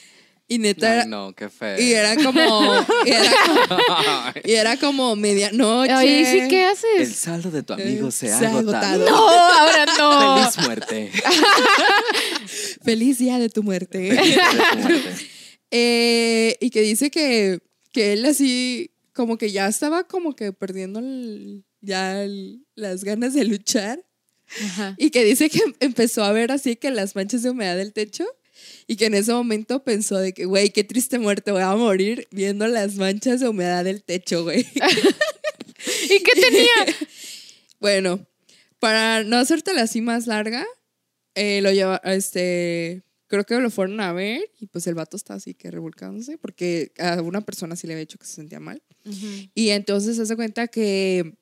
Y neta,
Ay, no, qué feo.
y era como, y era como, *laughs* y era como medianoche.
Oye, ¿y sí qué
El
haces?
saldo de tu amigo
Eh,
se ha
se ha
agotado.
agotado.
No, ahora no.
Feliz muerte.
Feliz día de tu muerte.
Feliz día de tu muerte.
Eh, y que dice que, que él así como que ya estaba como que perdiendo el- ya el- las ganas de luchar.
Ajá.
Y que dice que *laughs* empezó a ver así que las manchas de humedad del techo. Y que en ese momento pensó de que, güey, qué triste muerte, voy a morir viendo las manchas de humedad del techo, güey. *laughs*
¿Y qué tenía? *laughs*
Bueno, para no hacértela así más larga, eh, lo lleva, este, creo que lo fueron a ver y pues el vato está así que revolcándose porque a una persona sí le había dicho que se sentía mal. Y entonces se hace cuenta que,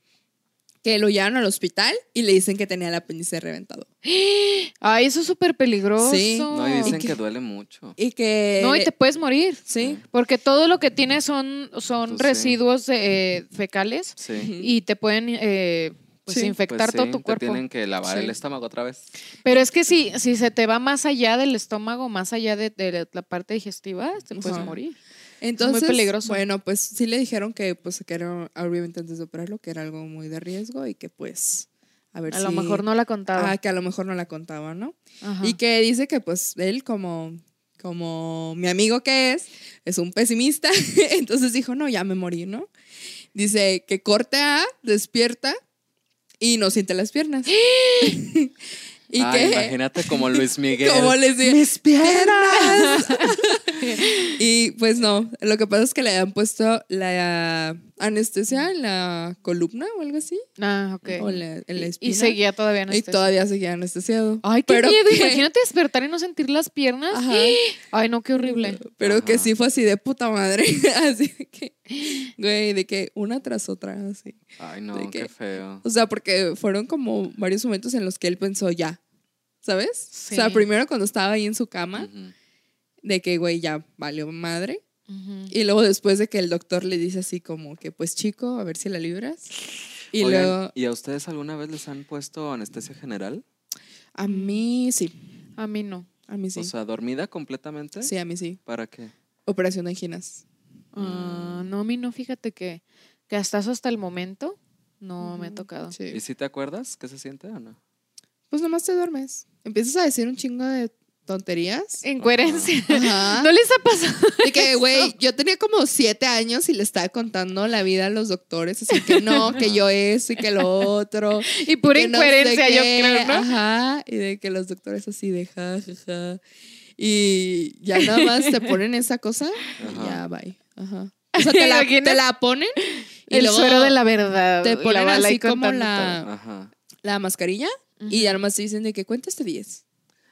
que lo llevan al hospital y le dicen que tenía el apéndice reventado. *gasps*
Ay, eso es súper peligroso.
Sí.
No, y dicen que duele mucho.
Y que...
No, y te puedes morir.
Sí.
Porque todo lo que tiene son, son
Pues sí.
residuos eh, fecales
Sí.
y te pueden eh, pues,
Sí.
infectar
Pues sí,
todo tu
te
cuerpo.
tienen que lavar
Sí.
el estómago otra vez.
Pero es que si, si se te va más allá del estómago, más allá de, de la parte digestiva, te puedes
Ajá.
morir.
Entonces,
peligroso.
bueno, pues sí le dijeron que pues que era obviamente antes de operarlo que era algo muy de riesgo y que pues a ver
A
si
lo mejor no la contaba.
Ah, que a lo mejor no la contaba, ¿no?
Ajá.
Y que dice que pues él como como mi amigo que es, es un pesimista, *laughs* entonces dijo, "No, ya me morí", ¿no? Dice que corte A, despierta y no siente las piernas. *gasps* y que
imagínate como Luis *laughs* Miguel.
como les dije,
Mis piernas. *laughs*
Y pues no, lo que pasa es que le habían puesto la anestesia en la columna o algo así.
Ah, ok.
O en la, en la
Y-
espina.
y seguía todavía en
Y todavía seguía anestesiado.
Ay, qué
Pero
miedo.
que-
Imagínate despertar y no sentir las piernas.
Ajá. *gasps*
Ay, no, qué horrible.
Pero que sí fue así de puta madre. *laughs* así de que, güey, de que una tras otra, así.
Ay, no,
¿De
qué
qué?
feo.
O sea, porque fueron como varios momentos en los que él pensó ya. ¿Sabes? O sea, primero cuando estaba ahí en su cama, de que, güey, ya valió madre. Y luego después de que el doctor le dice así como que, pues chico, a ver si la libras. Y
Oigan,
luego,
¿Y a ustedes alguna vez les han puesto anestesia general?
a mí sí,
A mí no.
a mí sí.
O sea, dormida completamente.
sí, a mí sí.
¿Para qué?
Operación de anginas.
Ah, no, a mí no. Fíjate que, que hasta eso hasta el momento no me ha tocado.
Sí.
¿Y si te acuerdas qué se siente o no?
Pues nomás te duermes. Empiezas a decir un chingo de tonterías.
Incoherencia.
Ajá.
¿No les ha pasado?
De que, güey, yo tenía como siete años y le estaba contando la vida a los doctores, así que no, *laughs* que yo eso y que lo otro.
Y pura
que no sé
incoherencia, yo creo, ¿no?
Ajá, y de que los doctores así de ja, ja, ja. Y ya nada más te *laughs* ponen esa cosa y ya, bye. Ajá. O sea, *laughs* te la, te la ponen y
el
luego
suero de la verdad.
te
la
ponen así como la,
Ajá.
la mascarilla y ya nada más te dicen de que cuenta este 10.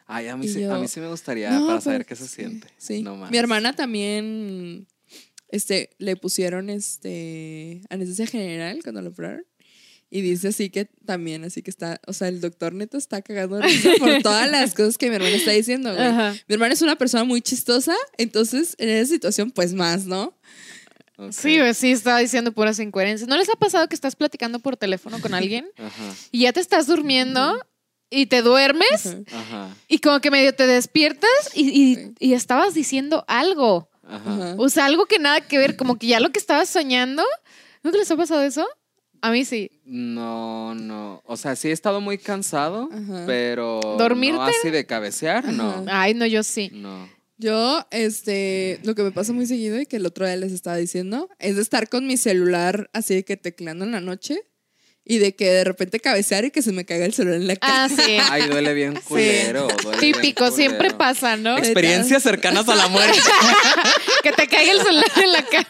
Ay, a mí, sí,
yo,
a mí sí me gustaría
No,
para saber
pues,
qué se siente.
Sí.
No más.
Mi hermana también este, le pusieron este anestesia general cuando lo operaron. Y dice así que también, así que está, o sea, el doctor neto está cagando risa por *laughs* todas las cosas que mi hermana está diciendo, güey.
Ajá.
Mi hermana es una persona muy chistosa, entonces en esa situación, pues más, ¿no?
Sí, pues sí, estaba diciendo puras incoherencias. ¿No les ha pasado que estás platicando por teléfono con alguien
Ajá,
y ya te estás durmiendo y te duermes y como que medio te despiertas y, y-
Sí.
y estabas diciendo algo?
ajá.
O sea, algo que nada que ver, como que ya lo que estabas soñando. ¿No que les ha pasado eso? A mí sí.
No, no. O sea, sí he estado muy cansado,
Ajá.
pero.
¿Dormirte?
No así de cabecear, no.
Ay, no, yo sí.
No.
Yo, este, lo que me pasa muy seguido y que el otro día les estaba diciendo, es de estar con mi celular así de que tecleando en la noche y de que de repente cabecear y que se me caiga el celular en la cara.
Ah, sí.
Ay, duele bien culero. duele bien
Típico, siempre pasa, ¿no?
Experiencias cercanas a la muerte. *laughs*
que te caiga el celular en la cara.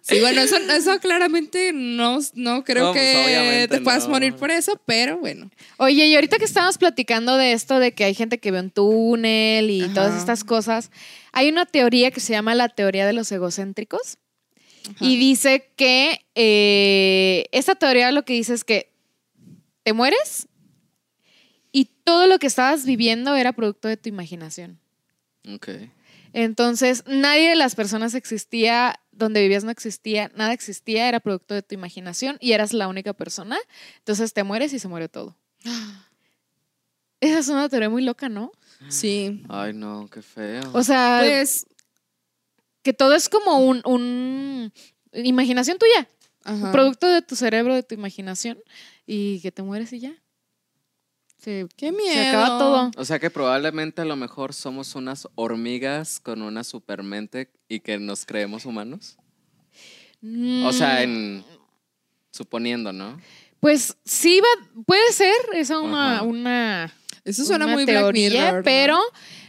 Sí, bueno, eso, eso claramente no, no creo
No, pues,
que
obviamente
te puedas
no.
morir por eso, pero bueno.
Oye, y ahorita que estábamos platicando de esto, de que hay gente que ve un túnel y
Ajá.
todas estas cosas, hay una teoría que se llama la teoría de los egocéntricos. Y dice que eh, esta teoría lo que dice es que te mueres y todo lo que estabas viviendo era producto de tu imaginación.
ok.
Entonces, nadie de las personas existía, donde vivías no existía, nada existía, era producto de tu imaginación y eras la única persona. Entonces te mueres y se muere todo. *gasps* Esa es una teoría muy loca, ¿no? *gasps*
Sí.
Ay, no, qué feo.
O sea,
Pues,
que todo es como un, un- imaginación tuya,
ajá.
producto de tu cerebro, de tu imaginación, y que te mueres y ya. Se,
Qué miedo.
se acaba todo.
O sea que probablemente a lo mejor somos unas hormigas con una supermente y que nos creemos humanos. O sea,
Mm,
en suponiendo, ¿no?
Pues sí, va, puede ser, es una,
Ajá.
una,
Eso suena
una
muy Black
teoría,
Mirror, ¿no?
pero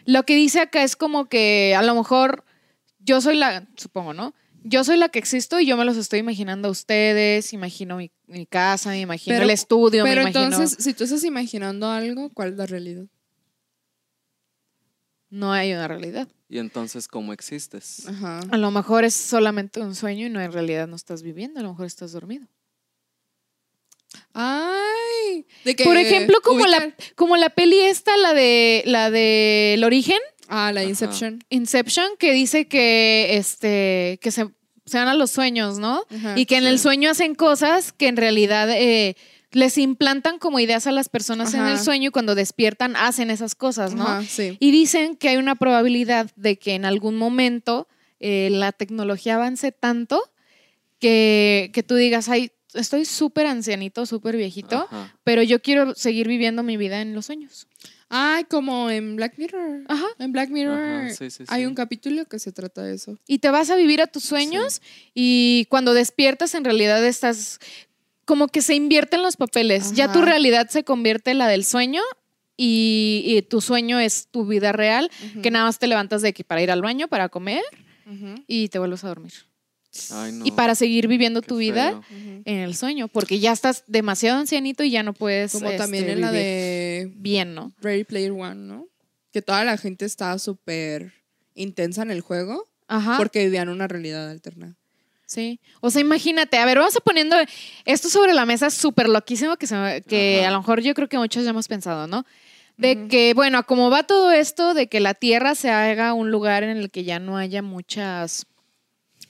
lo que dice acá es como que a lo mejor yo soy la, supongo, ¿no? Yo soy la que existo y yo me los estoy imaginando a ustedes, imagino mi, mi casa, me imagino
Pero-
el estudio,
Pero
me imagino...
entonces, si tú estás imaginando algo, ¿cuál es la realidad?
no hay una realidad.
Y entonces, ¿cómo existes?
Ajá.
A lo mejor es solamente un sueño y no en realidad no estás viviendo, a lo mejor estás dormido.
Ay. De que
Por ejemplo, como la, como la peli esta, la de la de El Origen,
Ah, la. Inception.
Inception, que dice que este que se, se van a los sueños, ¿no?
Ajá.
Y que en el sueño hacen cosas que en realidad eh, les implantan como ideas a las personas en el sueño y cuando despiertan hacen esas cosas, ¿no?
Ajá, sí.
Y dicen que hay una probabilidad de que en algún momento eh, la tecnología avance tanto que, que tú digas, ay, estoy súper ancianito, súper viejito, pero yo quiero seguir viviendo mi vida en los sueños.
Ay, como en Black Mirror.
Ajá.
En Black Mirror
Ajá, sí, sí,
hay
sí.
un capítulo que se trata de eso.
Y te vas a vivir a tus sueños y cuando despiertas en realidad estás como que se invierten los papeles. Ya tu realidad se convierte en la del sueño y, y tu sueño es tu vida real, que nada más te levantas de aquí para ir al baño, para comer y te vuelves a dormir.
Ay, no.
Y para seguir viviendo
qué
tu vida
feo.
en el sueño, porque ya estás demasiado ancianito y ya no puedes
Como
este,
también en la de
bien, ¿no?
Ready Player One, ¿no? Que toda la gente estaba súper intensa en el juego
Ajá.
porque vivían una realidad alterna.
Sí. O sea, imagínate, a ver, vamos a poniendo esto sobre la mesa súper loquísimo que, se me- que
Ajá.
a lo mejor yo creo que muchos ya hemos pensado, ¿no? De que, bueno, como va todo esto, de que la Tierra se haga un lugar en el que ya no haya muchas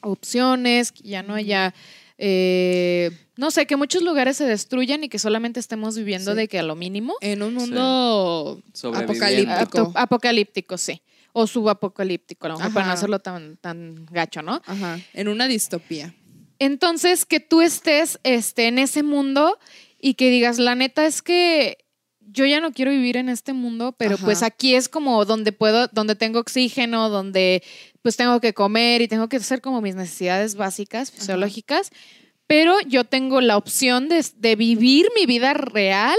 opciones, que ya no haya, eh, no sé, que muchos lugares se destruyan y que solamente estemos viviendo
Sí.
de que a lo mínimo.
En un mundo apocalíptico.
Apocalíptico, sí. O subapocalíptico, a lo mejor para no hacerlo tan, tan gacho, ¿no?
Ajá. En una distopía.
Entonces, que tú estés este, en ese mundo y que digas, la neta es que yo ya no quiero vivir en este mundo, pero
Ajá.
pues aquí es como donde puedo, donde tengo oxígeno, donde pues tengo que comer y tengo que hacer como mis necesidades básicas, fisiológicas, pero yo tengo la opción de, de vivir mi vida real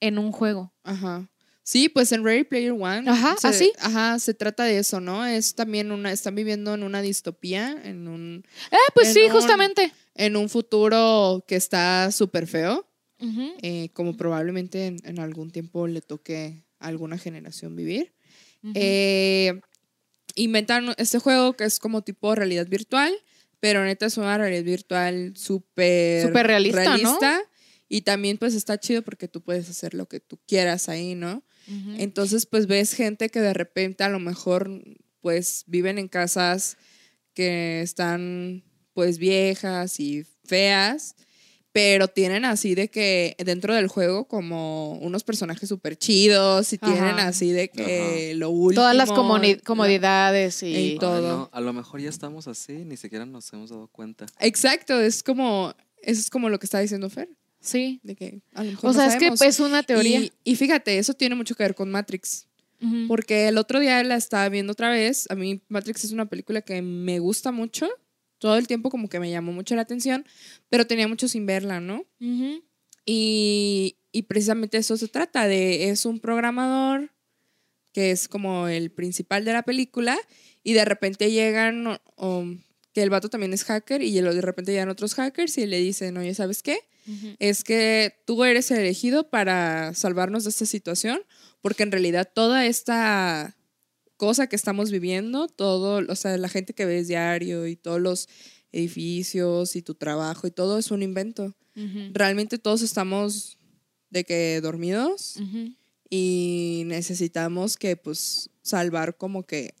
en un juego.
Ajá. Sí, pues en Ready Player One.
Ajá,
se,
¿así?
Ajá, se trata de eso, ¿no? Es también una, están viviendo en una distopía, en un,
Ah, pues sí,
un-
justamente.
en un futuro que está súper feo, Eh, como probablemente en, en algún tiempo le toque a alguna generación vivir.
Ujú.
Eh, inventan este juego que es como tipo realidad virtual, pero neta es una realidad virtual súper
Súper realista, ¿no?
Y también pues está chido porque tú puedes hacer lo que tú quieras ahí, ¿no? Entonces, pues ves gente que de repente a lo mejor pues viven en casas que están pues viejas y feas, pero tienen así de que dentro del juego como unos personajes súper chidos y tienen
Ajá.
así de que lo último.
Todas las comodidades y...
y
Ay,
todo.
no, a lo mejor ya estamos así, ni siquiera nos hemos dado cuenta.
Exacto, es como, eso es como lo que está diciendo Fer,
Sí.
de que a lo mejor
O
no
sea, es que es una teoría.
Y, y fíjate, eso tiene mucho que ver con Matrix. Porque el otro día la estaba viendo otra vez. A mí Matrix es una película que me gusta mucho. Todo el tiempo como que me llamó mucho la atención, pero tenía mucho sin verla, ¿no? Y, y precisamente eso se trata de, es un programador que es como el principal de la película y de repente llegan, o- o que el vato también es hacker y de repente llegan otros hackers y le dicen, oye, ¿sabes qué? Es que tú eres el elegido para salvarnos de esta situación, porque en realidad toda esta cosa que estamos viviendo, todo, o sea, la gente que ves diario y todos los edificios y tu trabajo y todo es un invento. Realmente todos estamos de que dormidos y necesitamos que pues salvar como que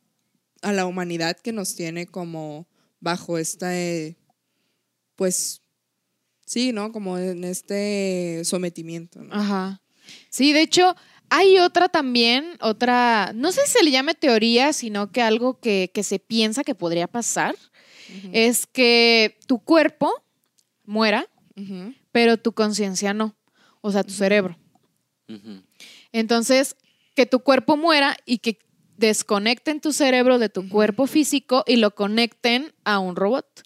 a la humanidad que nos tiene como bajo este pues sí, ¿no? Como en este sometimiento, ¿no?
Ajá. Sí, de hecho, hay otra también, otra, no sé si se le llame teoría, sino que algo que, que se piensa que podría pasar es que tu cuerpo muera, pero tu conciencia no, o sea, tu cerebro. Entonces, que tu cuerpo muera y que desconecten tu cerebro de tu cuerpo físico y lo conecten a un robot.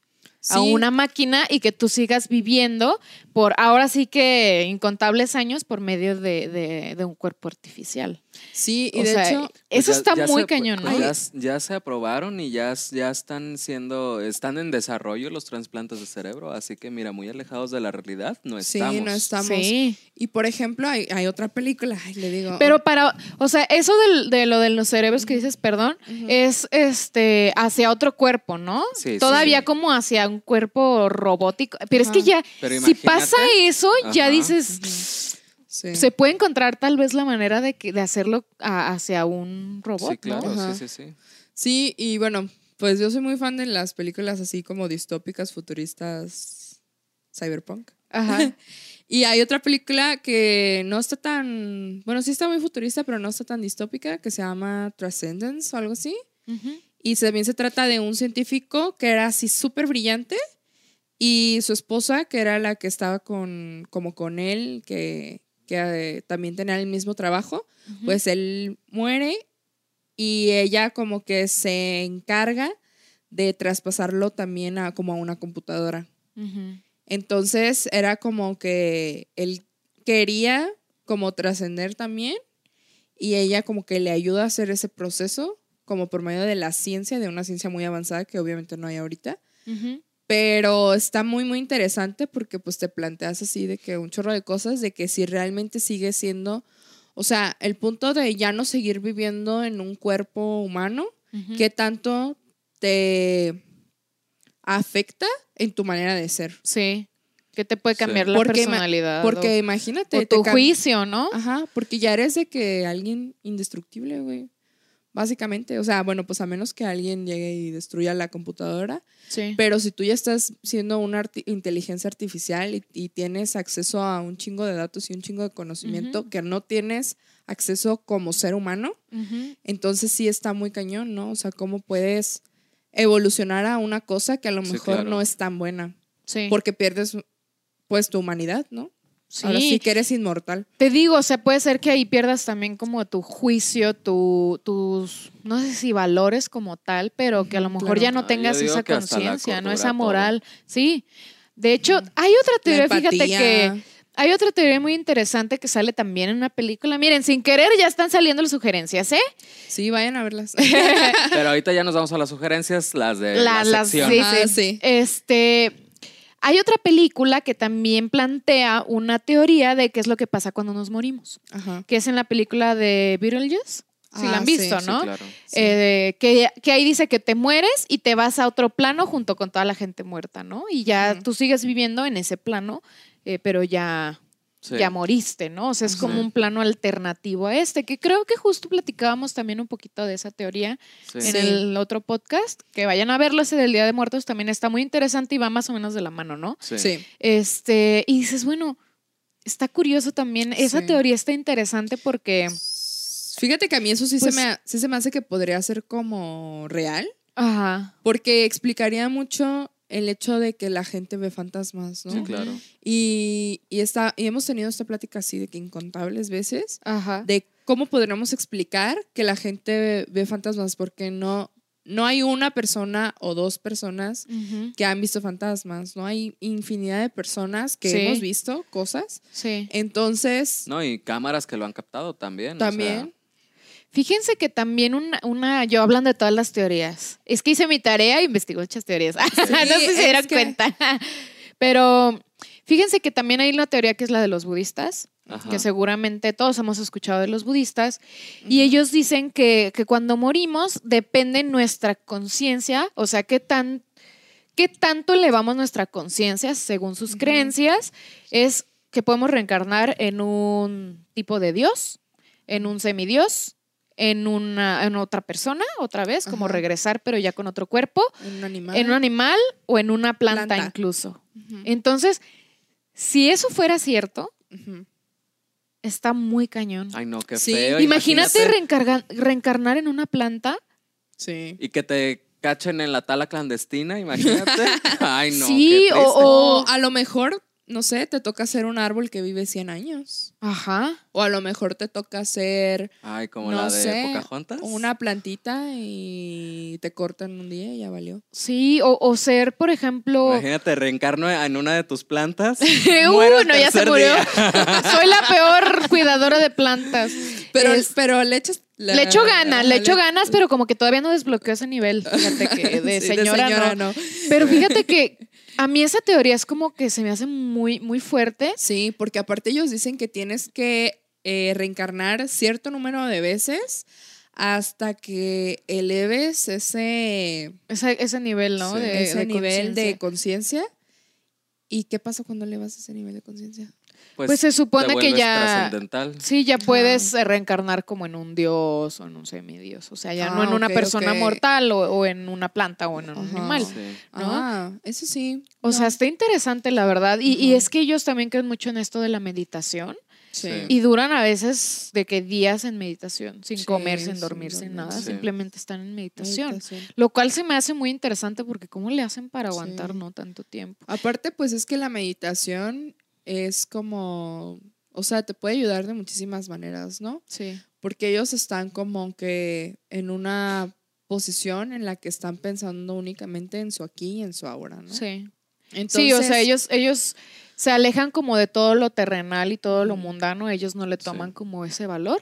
A
Sí.
una máquina y que tú sigas viviendo por ahora sí que incontables años por medio de, de- de un cuerpo artificial.
Sí, y
O
de
sea,
hecho,
eso
Pues ya-
está
ya
muy
se-
cañón, ¿no?
pues ya, se aprobaron y ya, ya están siendo, están en desarrollo los trasplantes de cerebro, así que mira, muy alejados de la realidad no
sí,
estamos.
no estamos.
Sí.
Y por ejemplo, hay, hay otra película, ay, le digo.
Pero para, o sea, eso del- de lo de los cerebros que dices, perdón, es este hacia otro cuerpo, ¿no?
Sí, sí,
Todavía
sí.
como hacia un cuerpo robótico. Pero es que ya,
Pero
si pasa eso, ya dices,
sí.
se puede encontrar tal vez la manera de, que, de hacerlo a- hacia un robot,
Sí, claro, sí, sí, sí.
Sí, y bueno, pues yo soy muy fan de las películas así como distópicas, futuristas, cyberpunk.
Ajá. *laughs*
Y hay otra película que no está tan, bueno, sí está muy futurista, pero no está tan distópica, que se llama Transcendence o algo así. Y también se trata de un científico que era así súper brillante y su esposa, que era la que estaba con, como con él, que, que eh, también tenía el mismo trabajo, pues él muere y ella como que se encarga de traspasarlo también a como a una computadora. Entonces era como que él quería como trascender también y ella como que le ayuda a hacer ese proceso como por medio de la ciencia, de una ciencia muy avanzada que obviamente no hay ahorita. Pero está muy, muy interesante porque pues te planteas así de que un chorro de cosas, de que si realmente sigue siendo, o sea, el punto de ya no seguir viviendo en un cuerpo humano,
Ujú.
¿qué tanto te afecta en tu manera de ser?
Sí. Que te puede
Sí.
cambiar la
Porque
personalidad.
Porque
o-
imagínate.
o tu juicio, ¿no?
Ajá, porque ya eres de que alguien indestructible, güey. Básicamente, o sea, bueno, pues a menos que alguien llegue y destruya la computadora,
Sí.
pero si tú ya estás siendo una arti- inteligencia artificial y, y tienes acceso a un chingo de datos y un chingo de conocimiento que no tienes acceso como ser humano, entonces sí está muy cañón, ¿no? O sea, cómo puedes evolucionar a una cosa que a lo
Sí,
mejor
claro.
no es tan buena,
Sí.
porque pierdes pues tu humanidad, ¿no? Ahora
Sí.
que eres inmortal.
Te digo, o sea, puede ser que ahí pierdas también como tu juicio, tu, tus, no sé si valores como tal, pero que a lo mejor
claro.
ya no tengas esa conciencia, no esa
todo.
moral. Sí. De hecho, hay otra teoría, fíjate que hay otra teoría muy interesante que sale también en una película. Miren, sin querer ya están saliendo las sugerencias, ¿eh?
Sí, vayan a verlas. *laughs*
Pero ahorita ya nos vamos a las sugerencias, las de
La-
la,
las-
sección.
sí,
Ah, sí.
Este, hay otra película que también plantea una teoría de qué es lo que pasa cuando nos morimos,
Ajá.
que es en la película de Beetlejuice. Si la
Ah,
han
sí,
visto,
Sí,
¿no?
claro.
Eh, que, que ahí dice que te mueres y te vas a otro plano junto con toda la gente muerta, ¿no? Y ya tú sigues viviendo en ese plano, eh, pero ya,
Sí.
ya moriste, ¿no? O sea, es como un plano alternativo a este, que creo que justo platicábamos también un poquito de esa teoría
Sí.
en
Sí.
el otro podcast. Que vayan a verlo, ese del Día de Muertos también está muy interesante y va más o menos de la mano, ¿no?
Sí.
Sí.
Este, y dices, bueno, está curioso también, esa
Sí.
teoría está interesante porque,
Fíjate que a mí eso sí,
Pues-
se me, sí se me hace que podría ser como real,
ajá,
porque explicaría mucho el hecho de que la gente ve fantasmas, ¿no?
Sí, claro.
Y, y, está, y hemos tenido esta plática así de que incontables veces,
ajá.
de cómo podríamos explicar que la gente ve fantasmas, porque no, no hay una persona o dos personas que han visto fantasmas, ¿no? Hay infinidad de personas que
Sí.
hemos visto cosas.
Sí.
Entonces,
No, y cámaras que lo han captado también. o
también...
Fíjense que también una, una, yo hablando de todas las teorías, es que hice mi tarea e investigué muchas teorías. *laughs* no sé si se dieron
que-
cuenta. Pero fíjense que también hay una teoría que es la de los budistas,
ajá.
que seguramente todos hemos escuchado de los budistas, y ellos dicen que, que cuando morimos depende nuestra conciencia, o sea, qué tan qué tanto elevamos nuestra conciencia según sus creencias, es que podemos reencarnar en un tipo de Dios, en un semidios, en una en otra persona, otra vez, como
Ajá.
regresar, pero ya con otro cuerpo,
En un animal.
en un animal o en una planta,
Planta.
incluso. Entonces, si eso fuera cierto, está muy cañón.
Ay, no, qué
Sí.
feo.
Imagínate, reencarnar en una planta.
Sí.
Y que te cachen en la tala clandestina, imagínate. *laughs* Ay, no.
Sí,
qué triste.
o-
O a lo mejor no sé, te toca ser un árbol que vive 100 años.
Ajá.
O a lo mejor te toca ser
Ay, como
no
la de
sé,
Pocahontas.
una plantita y te cortan un día y ya valió.
Sí, o, o ser, por ejemplo.
Imagínate, reencarno en una de tus plantas. *laughs*
Uh,
muero el
no, ya se murió. *laughs* *laughs* Soy la peor cuidadora de plantas.
Pero,
Es-
pero le echas... la-
le echo ganas, le echo ganas, pero como que todavía no desbloqueo ese nivel. Fíjate que de
Sí,
señora, no.
no.
Pero fíjate que a mí esa teoría es como que se me hace muy, muy fuerte.
Sí, porque aparte ellos dicen que tienes que eh, reencarnar cierto número de veces hasta que eleves ese,
Ese, ese nivel, ¿no?
Sí.
De,
ese
de
nivel de
conciencia.
conciencia. ¿Y qué pasa cuando elevas ese nivel de conciencia?
Pues se supone
te
que ya-
trascendental.
Sí, ya puedes reencarnar como en un dios o en un semidios. O sea, ya no
Ah,
en una
ok,
persona mortal o, o en una planta o en un
Ajá.
animal.
Sí.
¿no?
Ah, eso sí.
O sea, está interesante, la verdad. Y, y es que ellos también creen mucho en esto de la meditación.
sí.
Y duran a veces de que días en meditación, sin
Sí,
comer, sin
sin
dormir, sin
dormir.
nada.
Sí.
Simplemente están en meditación.
Meditación.
Lo cual se me hace muy interesante porque ¿cómo le hacen para aguantar
Sí.
no tanto tiempo?
Aparte, pues es que la meditación es como, o sea, te puede ayudar de muchísimas maneras, ¿no?
Sí.
Porque ellos están como que en una posición en la que están pensando únicamente en su aquí y en su ahora, ¿no?
Sí.
Entonces,
sí, o sea, ellos, ellos se alejan como de todo lo terrenal y todo lo mundano, ellos no le toman
Sí.
como ese valor,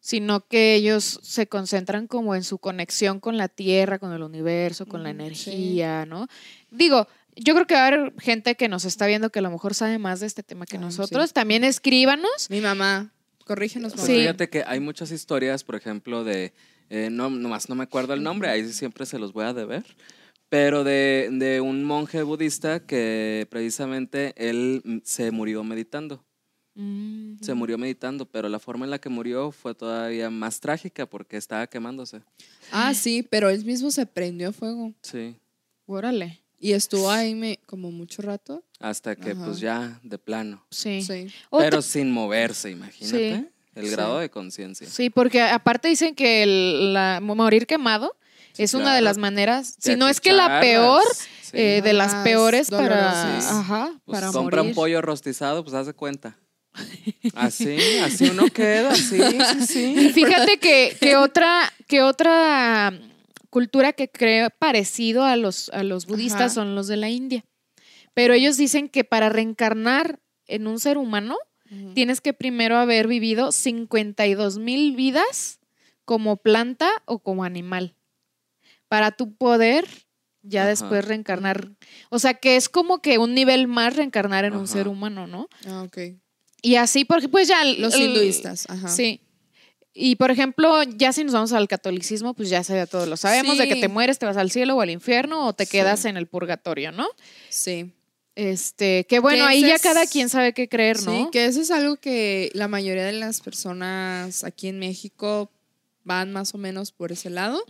sino que ellos se concentran como en su conexión con la tierra, con el universo, con la
sí.
energía, ¿no? Digo, yo creo que va a haber gente que nos está viendo que a lo mejor sabe más de este tema que
Ah,
nosotros. También escríbanos.
Mi mamá, corrígenos,
Pues
mamá.
Sí.
fíjate que hay muchas historias, por ejemplo, de. eh, no, nomás no me acuerdo el nombre, ahí siempre se los voy a deber. Pero de, de un monje budista que precisamente él mm, se murió meditando.
Mm,
Se murió meditando, pero la forma en la que murió fue todavía más trágica porque estaba quemándose.
Ah, sí, pero él mismo se prendió fuego
Sí.
Órale.
Y estuvo ahí me, como mucho rato.
Hasta que,
Ajá.
pues ya, de plano.
Sí.
Pero sin moverse, imagínate.
Sí.
El
Sí.
grado de conciencia.
Sí, porque aparte dicen que el- la, morir quemado
Sí,
es una de las maneras, si no es que la peor,
sí.
eh, de las peores para, ajá,
Pues
para
compra
morir.
un pollo rostizado, pues haz de cuenta. *laughs* Así, así uno queda, así, sí,
Y
sí.
fíjate que, que otra, que otra cultura que creo parecido a los, a los budistas
Ajá.
son los de la India. Pero ellos dicen que para reencarnar en un ser humano, tienes que primero haber vivido 52 mil vidas como planta o como animal. Para tu poder ya
Ajá.
después reencarnar. O sea que es como que un nivel más reencarnar en un ser humano, ¿no?
Ah, ok.
Y así, porque pues ya...
Los hinduistas, ajá.
Sí. Y por ejemplo, ya si nos vamos al catolicismo, pues ya se- todos lo sabemos, de que te mueres, te vas al cielo o al infierno o te
Sí.
quedas en el purgatorio, ¿no?
Sí.
Este, que bueno,
Que
ahí ya
es-
cada quien sabe qué creer, ¿no?
Sí, que eso es algo que la mayoría de las personas aquí en México van más o menos por ese lado.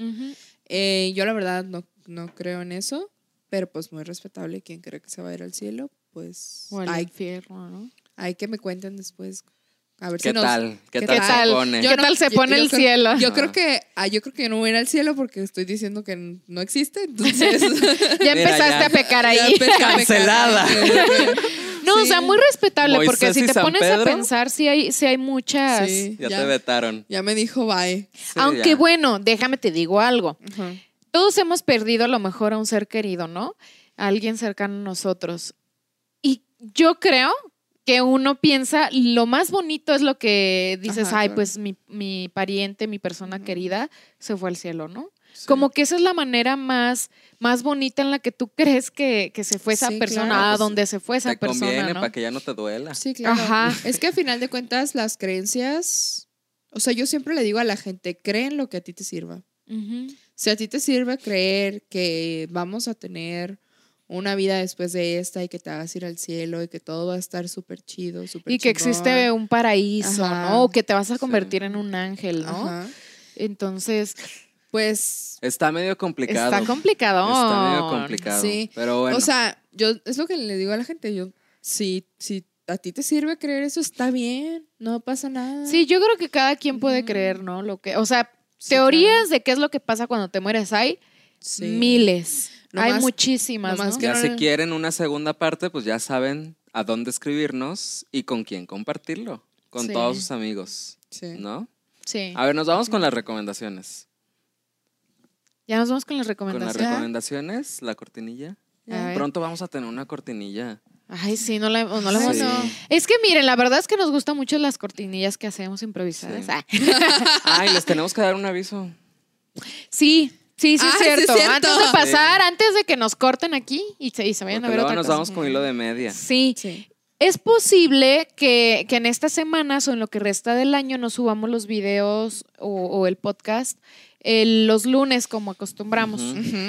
Eh, yo la verdad no, no creo en eso, pero pues muy respetable quien cree que se va a ir al cielo, pues
O al
hay,
infierno, ¿no?
hay que me cuenten después. A ver
¿Qué
si nos-
tal? ¿Qué,
¿qué
tal,
¿Qué
se
tal?
pone?
¿Qué tal se pone el
creo-
cielo?
Yo creo que ah, yo creo que yo no voy a ir al cielo porque estoy diciendo que no existe, entonces *laughs*
Ya
Mira,
empezaste
ya.
a pecar ahí.
Ya.
Cancelada. *laughs*
No, o sea, muy respetable, porque si te
San
pones a pensar, sí hay, sí hay muchas.
Sí,
Ya, te vetaron.
Ya me dijo bye.
Sí,
Aunque
ya.
bueno, déjame te digo algo. Todos hemos perdido a lo mejor a un ser querido, ¿no? A alguien cercano a nosotros. Y yo creo que uno piensa, lo más bonito es lo que dices,
Ajá,
ay,
claro.
pues mi, mi pariente, mi persona querida se fue al cielo, ¿no?
Sí.
Como que esa es la manera más, más bonita en la que tú *laughs* crees que, que se fue esa
Sí,
persona,
claro,
a
pues,
donde se fue esa
te
persona.
conviene
¿no?
para que ya no te duela.
Sí, claro.
Ajá.
Es que a final de cuentas las creencias, o sea, yo siempre le digo a la gente, cree en lo que a ti te sirva. Si a ti te sirve creer que vamos a tener una vida después de esta y que te vas a ir al cielo y que todo va a estar súper chido, súper
Y que existe un paraíso,
Ajá.
¿no? O que te vas a
Sí.
convertir en un ángel, ¿no?
Ajá.
Entonces,
Pues,
Está medio complicado.
está complicado.
Está medio complicado.
Sí.
Pero bueno.
o sea, yo es lo que le digo a la gente, yo, si, si a ti te sirve creer eso, está bien, no pasa nada.
Sí, yo creo que cada quien puede creer, ¿no? Lo que, o sea,
Sí,
teorías
claro.
de qué es lo que pasa cuando te mueres hay
Sí.
miles. Hay muchísimas,
nomás
¿no?
que
Ya
no
si quieren una segunda parte, pues ya saben a dónde escribirnos y con quién compartirlo. Con
Sí.
todos sus amigos,
Sí.
¿no?
Sí.
A ver, nos vamos con las recomendaciones.
Ya nos vamos con las
Con las
recomendaciones.
recomendaciones, la cortinilla. Pronto vamos a tener una cortinilla.
Ay, sí, no la, no la hemos-
Sí.
Es que miren, la verdad es que nos gustan mucho las cortinillas que hacemos improvisadas.
Sí. *laughs* Ay, les tenemos que dar un aviso.
Sí, sí, sí,
Ah,
es
sí es
cierto. Antes de pasar, antes de que nos corten aquí y se, y se vayan
Porque
a ver
luego
otra
nos
cosa.
vamos con hilo de media.
Sí.
Sí.
Es posible que, que en estas semanas o en lo que resta del año nos subamos los videos o, o el podcast el- los lunes como acostumbramos.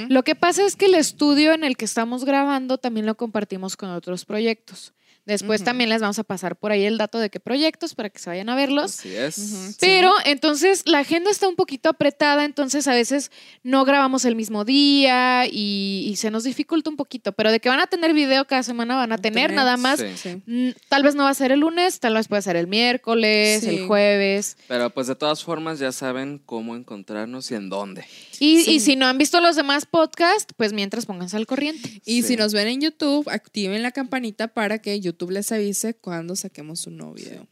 Lo que pasa es que el estudio en el que estamos grabando también lo compartimos con otros proyectos. Después también les vamos a pasar por ahí el dato de qué proyectos para que se vayan a verlos.
Así es.
Pero entonces la agenda está un poquito apretada, entonces a veces no grabamos el mismo día y, y se nos dificulta un poquito. Pero de que van a tener video cada semana, van a tener
Tener,
nada más.
Sí.
Mm, Tal vez no va a ser el lunes, tal vez puede ser el miércoles,
Sí.
el jueves.
Pero pues de todas formas ya saben cómo encontrarnos y en dónde.
Y, y, si no han visto los demás podcasts, pues mientras pónganse al corriente.
Y si nos ven en YouTube, activen la campanita para que YouTube les avise cuando saquemos un nuevo video. Sí.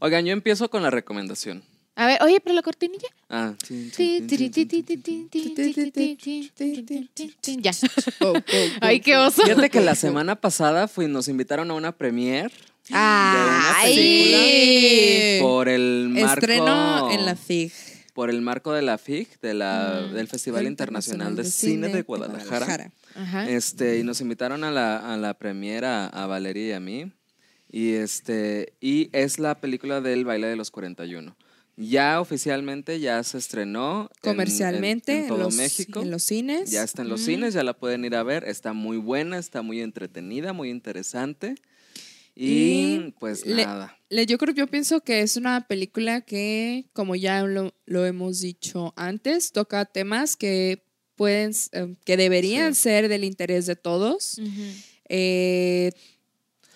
Oigan, yo empiezo con la recomendación.
A ver, oye, pero la cortinilla.
Ah,
ya. Ay, qué oso.
Fíjate que la semana pasada fui, nos invitaron a una premiere.
Ah, de película
por el marco.
Estreno en la FIG
por el marco de la FIG, de la,
Mm.
del Festival Internacional de Cine de Guadalajara.
Ajá.
Este, y nos invitaron a la, a la premiere a, Valeria y a mí. Y este, y es la película del baile de los 41. Ya oficialmente ya se estrenó en-
Comercialmente
en,
en,
todo
los,
México.
en los cines.
Ya está en los
Mm.
cines, ya la pueden ir a ver. Está muy buena, está muy entretenida, muy interesante. Y,
Y
pues
le-
nada.
Le- Yo creo, yo pienso que es una película que, como ya lo, lo hemos dicho antes, toca temas que pueden, eh, que deberían
Sí.
ser del interés de todos. Eh,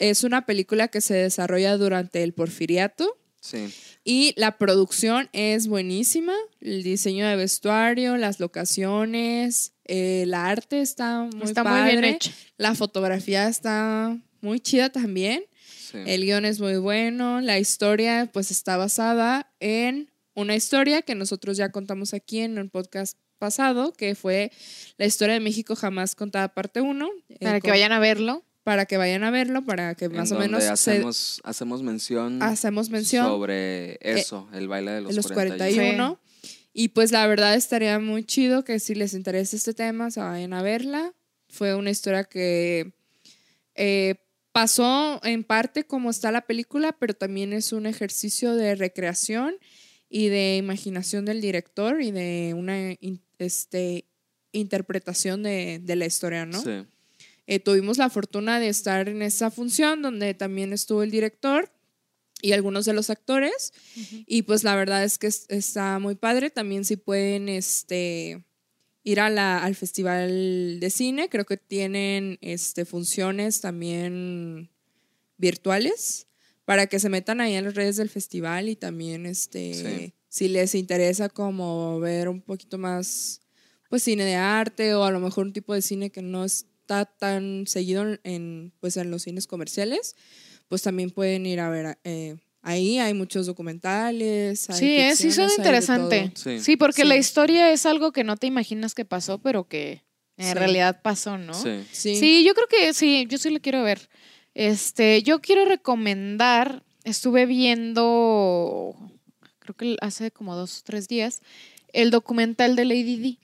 es una película que se desarrolla durante el porfiriato
Sí.
y la producción es buenísima. El diseño de vestuario, las locaciones, eh, el arte está muy
Está
padre.
muy bien hecha.
La fotografía está muy chida también.
Sí.
El guion es muy bueno. La historia, pues, está basada en una historia que nosotros ya contamos aquí en el podcast pasado, que fue la historia de México jamás contada parte 1.
Para que vayan a verlo.
Para que vayan a verlo, para que
En
más o menos se-
hacemos, hacemos mención
hacemos mención
sobre eso, el baile de los,
los
41.
41. Y pues la verdad estaría muy chido que si les interesa este tema, se vayan a verla. Fue una historia que eh, pasó en parte como está la película, pero también es un ejercicio de recreación y de imaginación del director y de una in- este, interpretación de, de la historia, ¿no?
Sí.
Eh, tuvimos la fortuna de estar en esa función donde también estuvo el director y algunos de los actores. Y pues la verdad es que es- está muy padre. También si pueden este, ir a la, al Festival de Cine, creo que tienen este, funciones también virtuales para que se metan ahí en las redes del festival y también este,
Sí.
si les interesa como ver un poquito más pues cine de arte o a lo mejor un tipo de cine que no está tan seguido en pues en los cines comerciales pues también pueden ir a ver eh, ahí hay muchos documentales hay
Sí, es, sí
de
interesante.
Sí.
Sí, porque
Sí.
la historia es algo que no te imaginas que pasó, pero que en
Sí.
realidad pasó, ¿no?
Sí.
sí,
Sí, yo creo que sí, yo sí lo quiero ver. Este, yo quiero recomendar, estuve viendo, creo que hace como dos o tres días, el documental de Lady Di,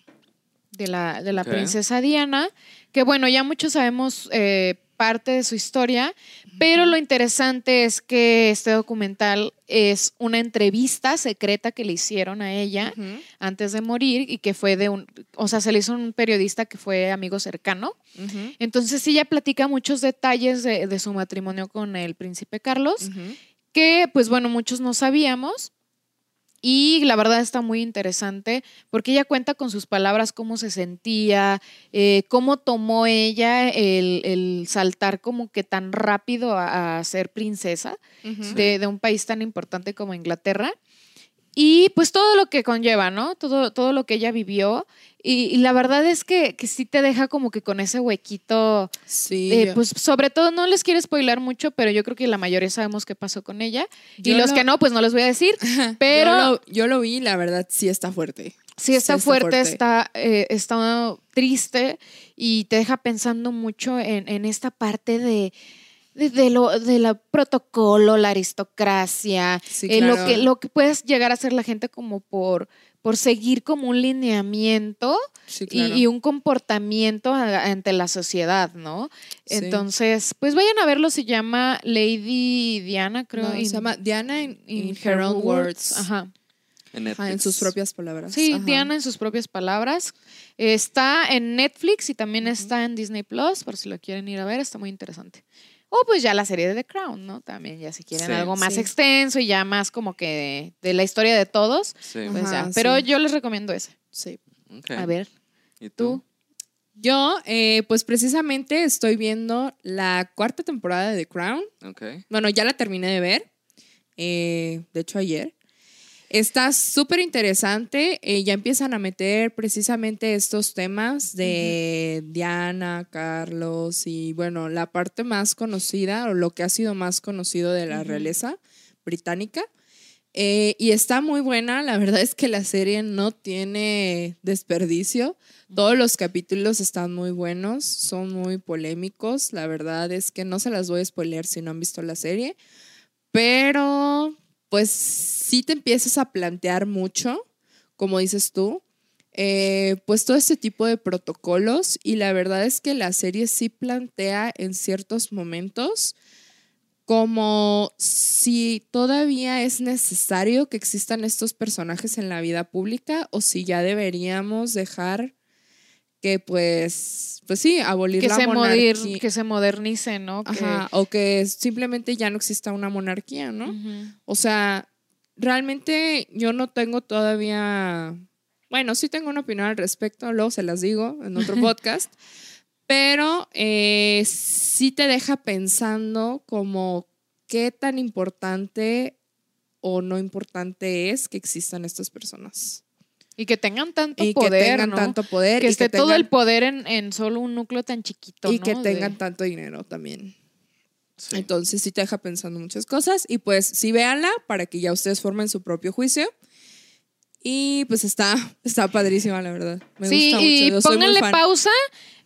de la, de la princesa Diana, que bueno, ya muchos sabemos eh, parte de su historia, pero lo interesante es que este documental es una entrevista secreta que le hicieron a ella antes de morir y que fue de un, o sea, se le hizo un periodista que fue amigo cercano. Entonces ella platica muchos detalles de, de su matrimonio con el príncipe Carlos, que pues bueno, muchos no sabíamos. Y la verdad está muy interesante porque ella cuenta con sus palabras cómo se sentía, eh, cómo tomó ella el, el saltar como que tan rápido a, a ser princesa de, de un país tan importante como Inglaterra. Y pues todo lo que conlleva, ¿no? Todo, todo lo que ella vivió. Y, y la verdad es que, que sí te deja como que con ese huequito.
Sí.
eh, pues sobre todo, no les quiero spoilar mucho, pero yo creo que la mayoría sabemos qué pasó con ella. y los
lo-
que no, pues no les voy a decir. *laughs* Pero
yo lo, yo lo vi la verdad sí está fuerte.
Sí, está,
está
fuerte,
fuerte.
Está, eh, está triste y te deja pensando mucho en, en esta parte de, de, de lo de la protocolo, la aristocracia,
Sí,
eh, lo que lo que puedes llegar a hacer la gente como por por seguir como un lineamiento
Sí,
y-
claro.
y, un comportamiento a- ante la sociedad, ¿no?
Sí.
Entonces, pues vayan a verlo, se llama Lady Diana, creo.
No,
in-
se llama Diana in,
in
in her own words.
Ajá.
En,
Ajá, en sus propias palabras.
Sí,
Ajá.
Diana en sus propias palabras. Está en Netflix y también está en Disney Plus, por si lo quieren ir a ver, está muy interesante. O pues ya la serie de The Crown, ¿no? También ya si quieren
Sí.
algo más
Sí.
extenso y ya más como que de, de la historia de todos,
Sí.
pues
Ajá,
ya. Pero
sí.
yo les recomiendo ese.
Sí.
A ver,
¿Y
tú.
tú?
Yo, eh, pues precisamente estoy viendo la cuarta temporada de The Crown.
Ok.
Bueno, ya la terminé de ver. eh, de hecho, ayer. Está súper interesante. eh, ya empiezan a meter precisamente estos temas de Diana, Carlos y, bueno, la parte más conocida o lo que ha sido más conocido de la realeza británica. Eh, y está muy buena. La verdad es que la serie no tiene desperdicio. Todos los capítulos están muy buenos, son muy polémicos. La verdad es que no se las voy a spoilear si no han visto la serie. Pero, pues sí te empiezas a plantear mucho, como dices tú, eh, pues todo este tipo de protocolos. Y la verdad es que la serie sí plantea en ciertos momentos como si todavía es necesario que existan estos personajes en la vida pública o si ya deberíamos dejar que pues pues sí abolir
Que
la
se,
monarquía.
que se modernice, ¿no? Que-
o que simplemente ya no exista una monarquía no o sea realmente yo no tengo todavía bueno sí tengo una opinión al respecto luego se las digo en otro *laughs* podcast pero eh, sí te deja pensando como qué tan importante o no importante es que existan estas personas
Y que tengan tanto
y
poder,
que tengan
¿no?
tanto poder
que
y
esté
que
todo el poder en, en solo un núcleo tan chiquito,
y
¿no?
que
De-
tengan tanto dinero también
Sí.
entonces sí te deja pensando muchas cosas y pues sí véanla para que ya ustedes formen su propio juicio y pues está está padrísima la verdad me
sí,
gusta
y
mucho yo muy
pónganle pausa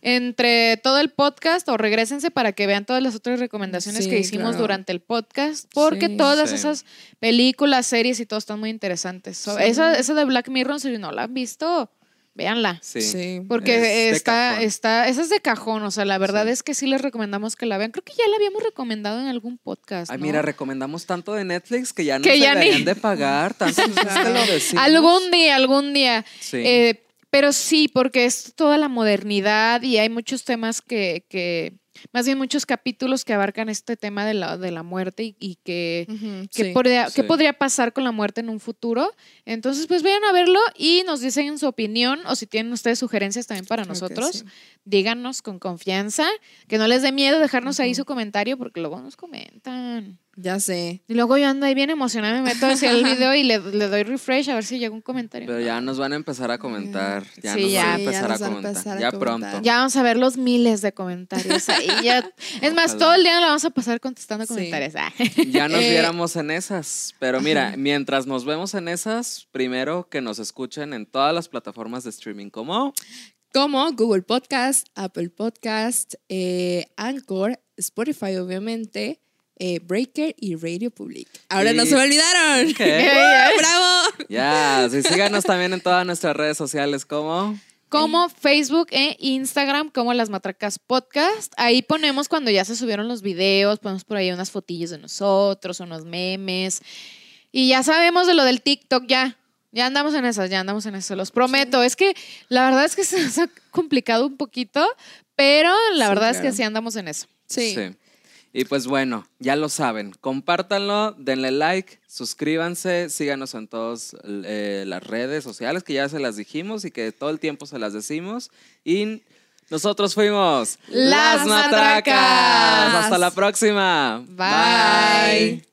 entre todo el podcast o regresense para que vean todas las otras recomendaciones
Sí,
que hicimos
claro.
durante el podcast, porque
Sí.
todas
Sí.
esas películas, series y todo están muy interesantes. So,
Sí.
esa, esa de Black Mirror, si no la han visto, véanla.
Sí.
sí
Porque
Es
está, está, esa es de cajón, o sea, la verdad
Sí.
es que sí les recomendamos que la vean. Creo que ya la habíamos recomendado en algún podcast.
Ay,
¿no?
mira, recomendamos tanto de Netflix que ya no
Que ya
deberían
ni-
de pagar. Tanto es que lo *laughs* decimos.
Algún día, algún día.
Sí.
Eh, pero sí, porque es toda la modernidad y hay muchos temas que, que más bien muchos capítulos que abarcan este tema de la, de la muerte y, y que, qué
sí.
podría, podría pasar con la muerte en un futuro. Entonces, pues vayan a verlo y nos dicen su opinión o si tienen ustedes sugerencias también para
Creo que
nosotros.
sí.
Díganos con confianza, que no les dé miedo dejarnos ahí su comentario porque luego nos comentan.
Ya sé
Y luego yo ando ahí bien emocionada, me meto hacia el *laughs* video y le, le doy refresh a ver si llega un comentario.
Pero ya nos van a empezar a comentar. Ya
Sí,
nos
ya.
van a empezar a
nos
comentar.
empezar a
ya
comentar.
pronto.
Ya vamos a ver los miles de comentarios ahí. Ya. *laughs* Es más,
Ojalá.
todo el día la vamos a pasar contestando
Sí.
comentarios. Ah.
Ya nos
Eh,
viéramos en esas. Pero mira, mientras nos vemos en esas, primero que nos escuchen en todas las plataformas de streaming como
como Google Podcast, Apple Podcast, eh, Anchor, Spotify, obviamente, eh, Breaker y Radio Public. Ahora
Y-
no se me olvidaron.
Ok. *laughs*
¡Bravo!
Ya, sí, síganos también en todas nuestras redes sociales como
Como Facebook e Instagram, como Las Matracas Podcast. Ahí ponemos cuando ya se subieron los videos, ponemos por ahí unas fotillos de nosotros, unos memes. Y ya sabemos de lo del TikTok, ya. Ya andamos en eso, ya andamos en eso, los prometo. Es que la verdad es que se nos ha complicado un poquito, pero la
Sí,
verdad es que sí andamos en eso.
Sí.
Y pues bueno, ya lo saben. Compártanlo, denle like, suscríbanse, síganos en todas eh, las redes sociales que ya se las dijimos y que todo el tiempo se las decimos. Y nosotros fuimos
Las Matracas.
Hasta la próxima.
Bye.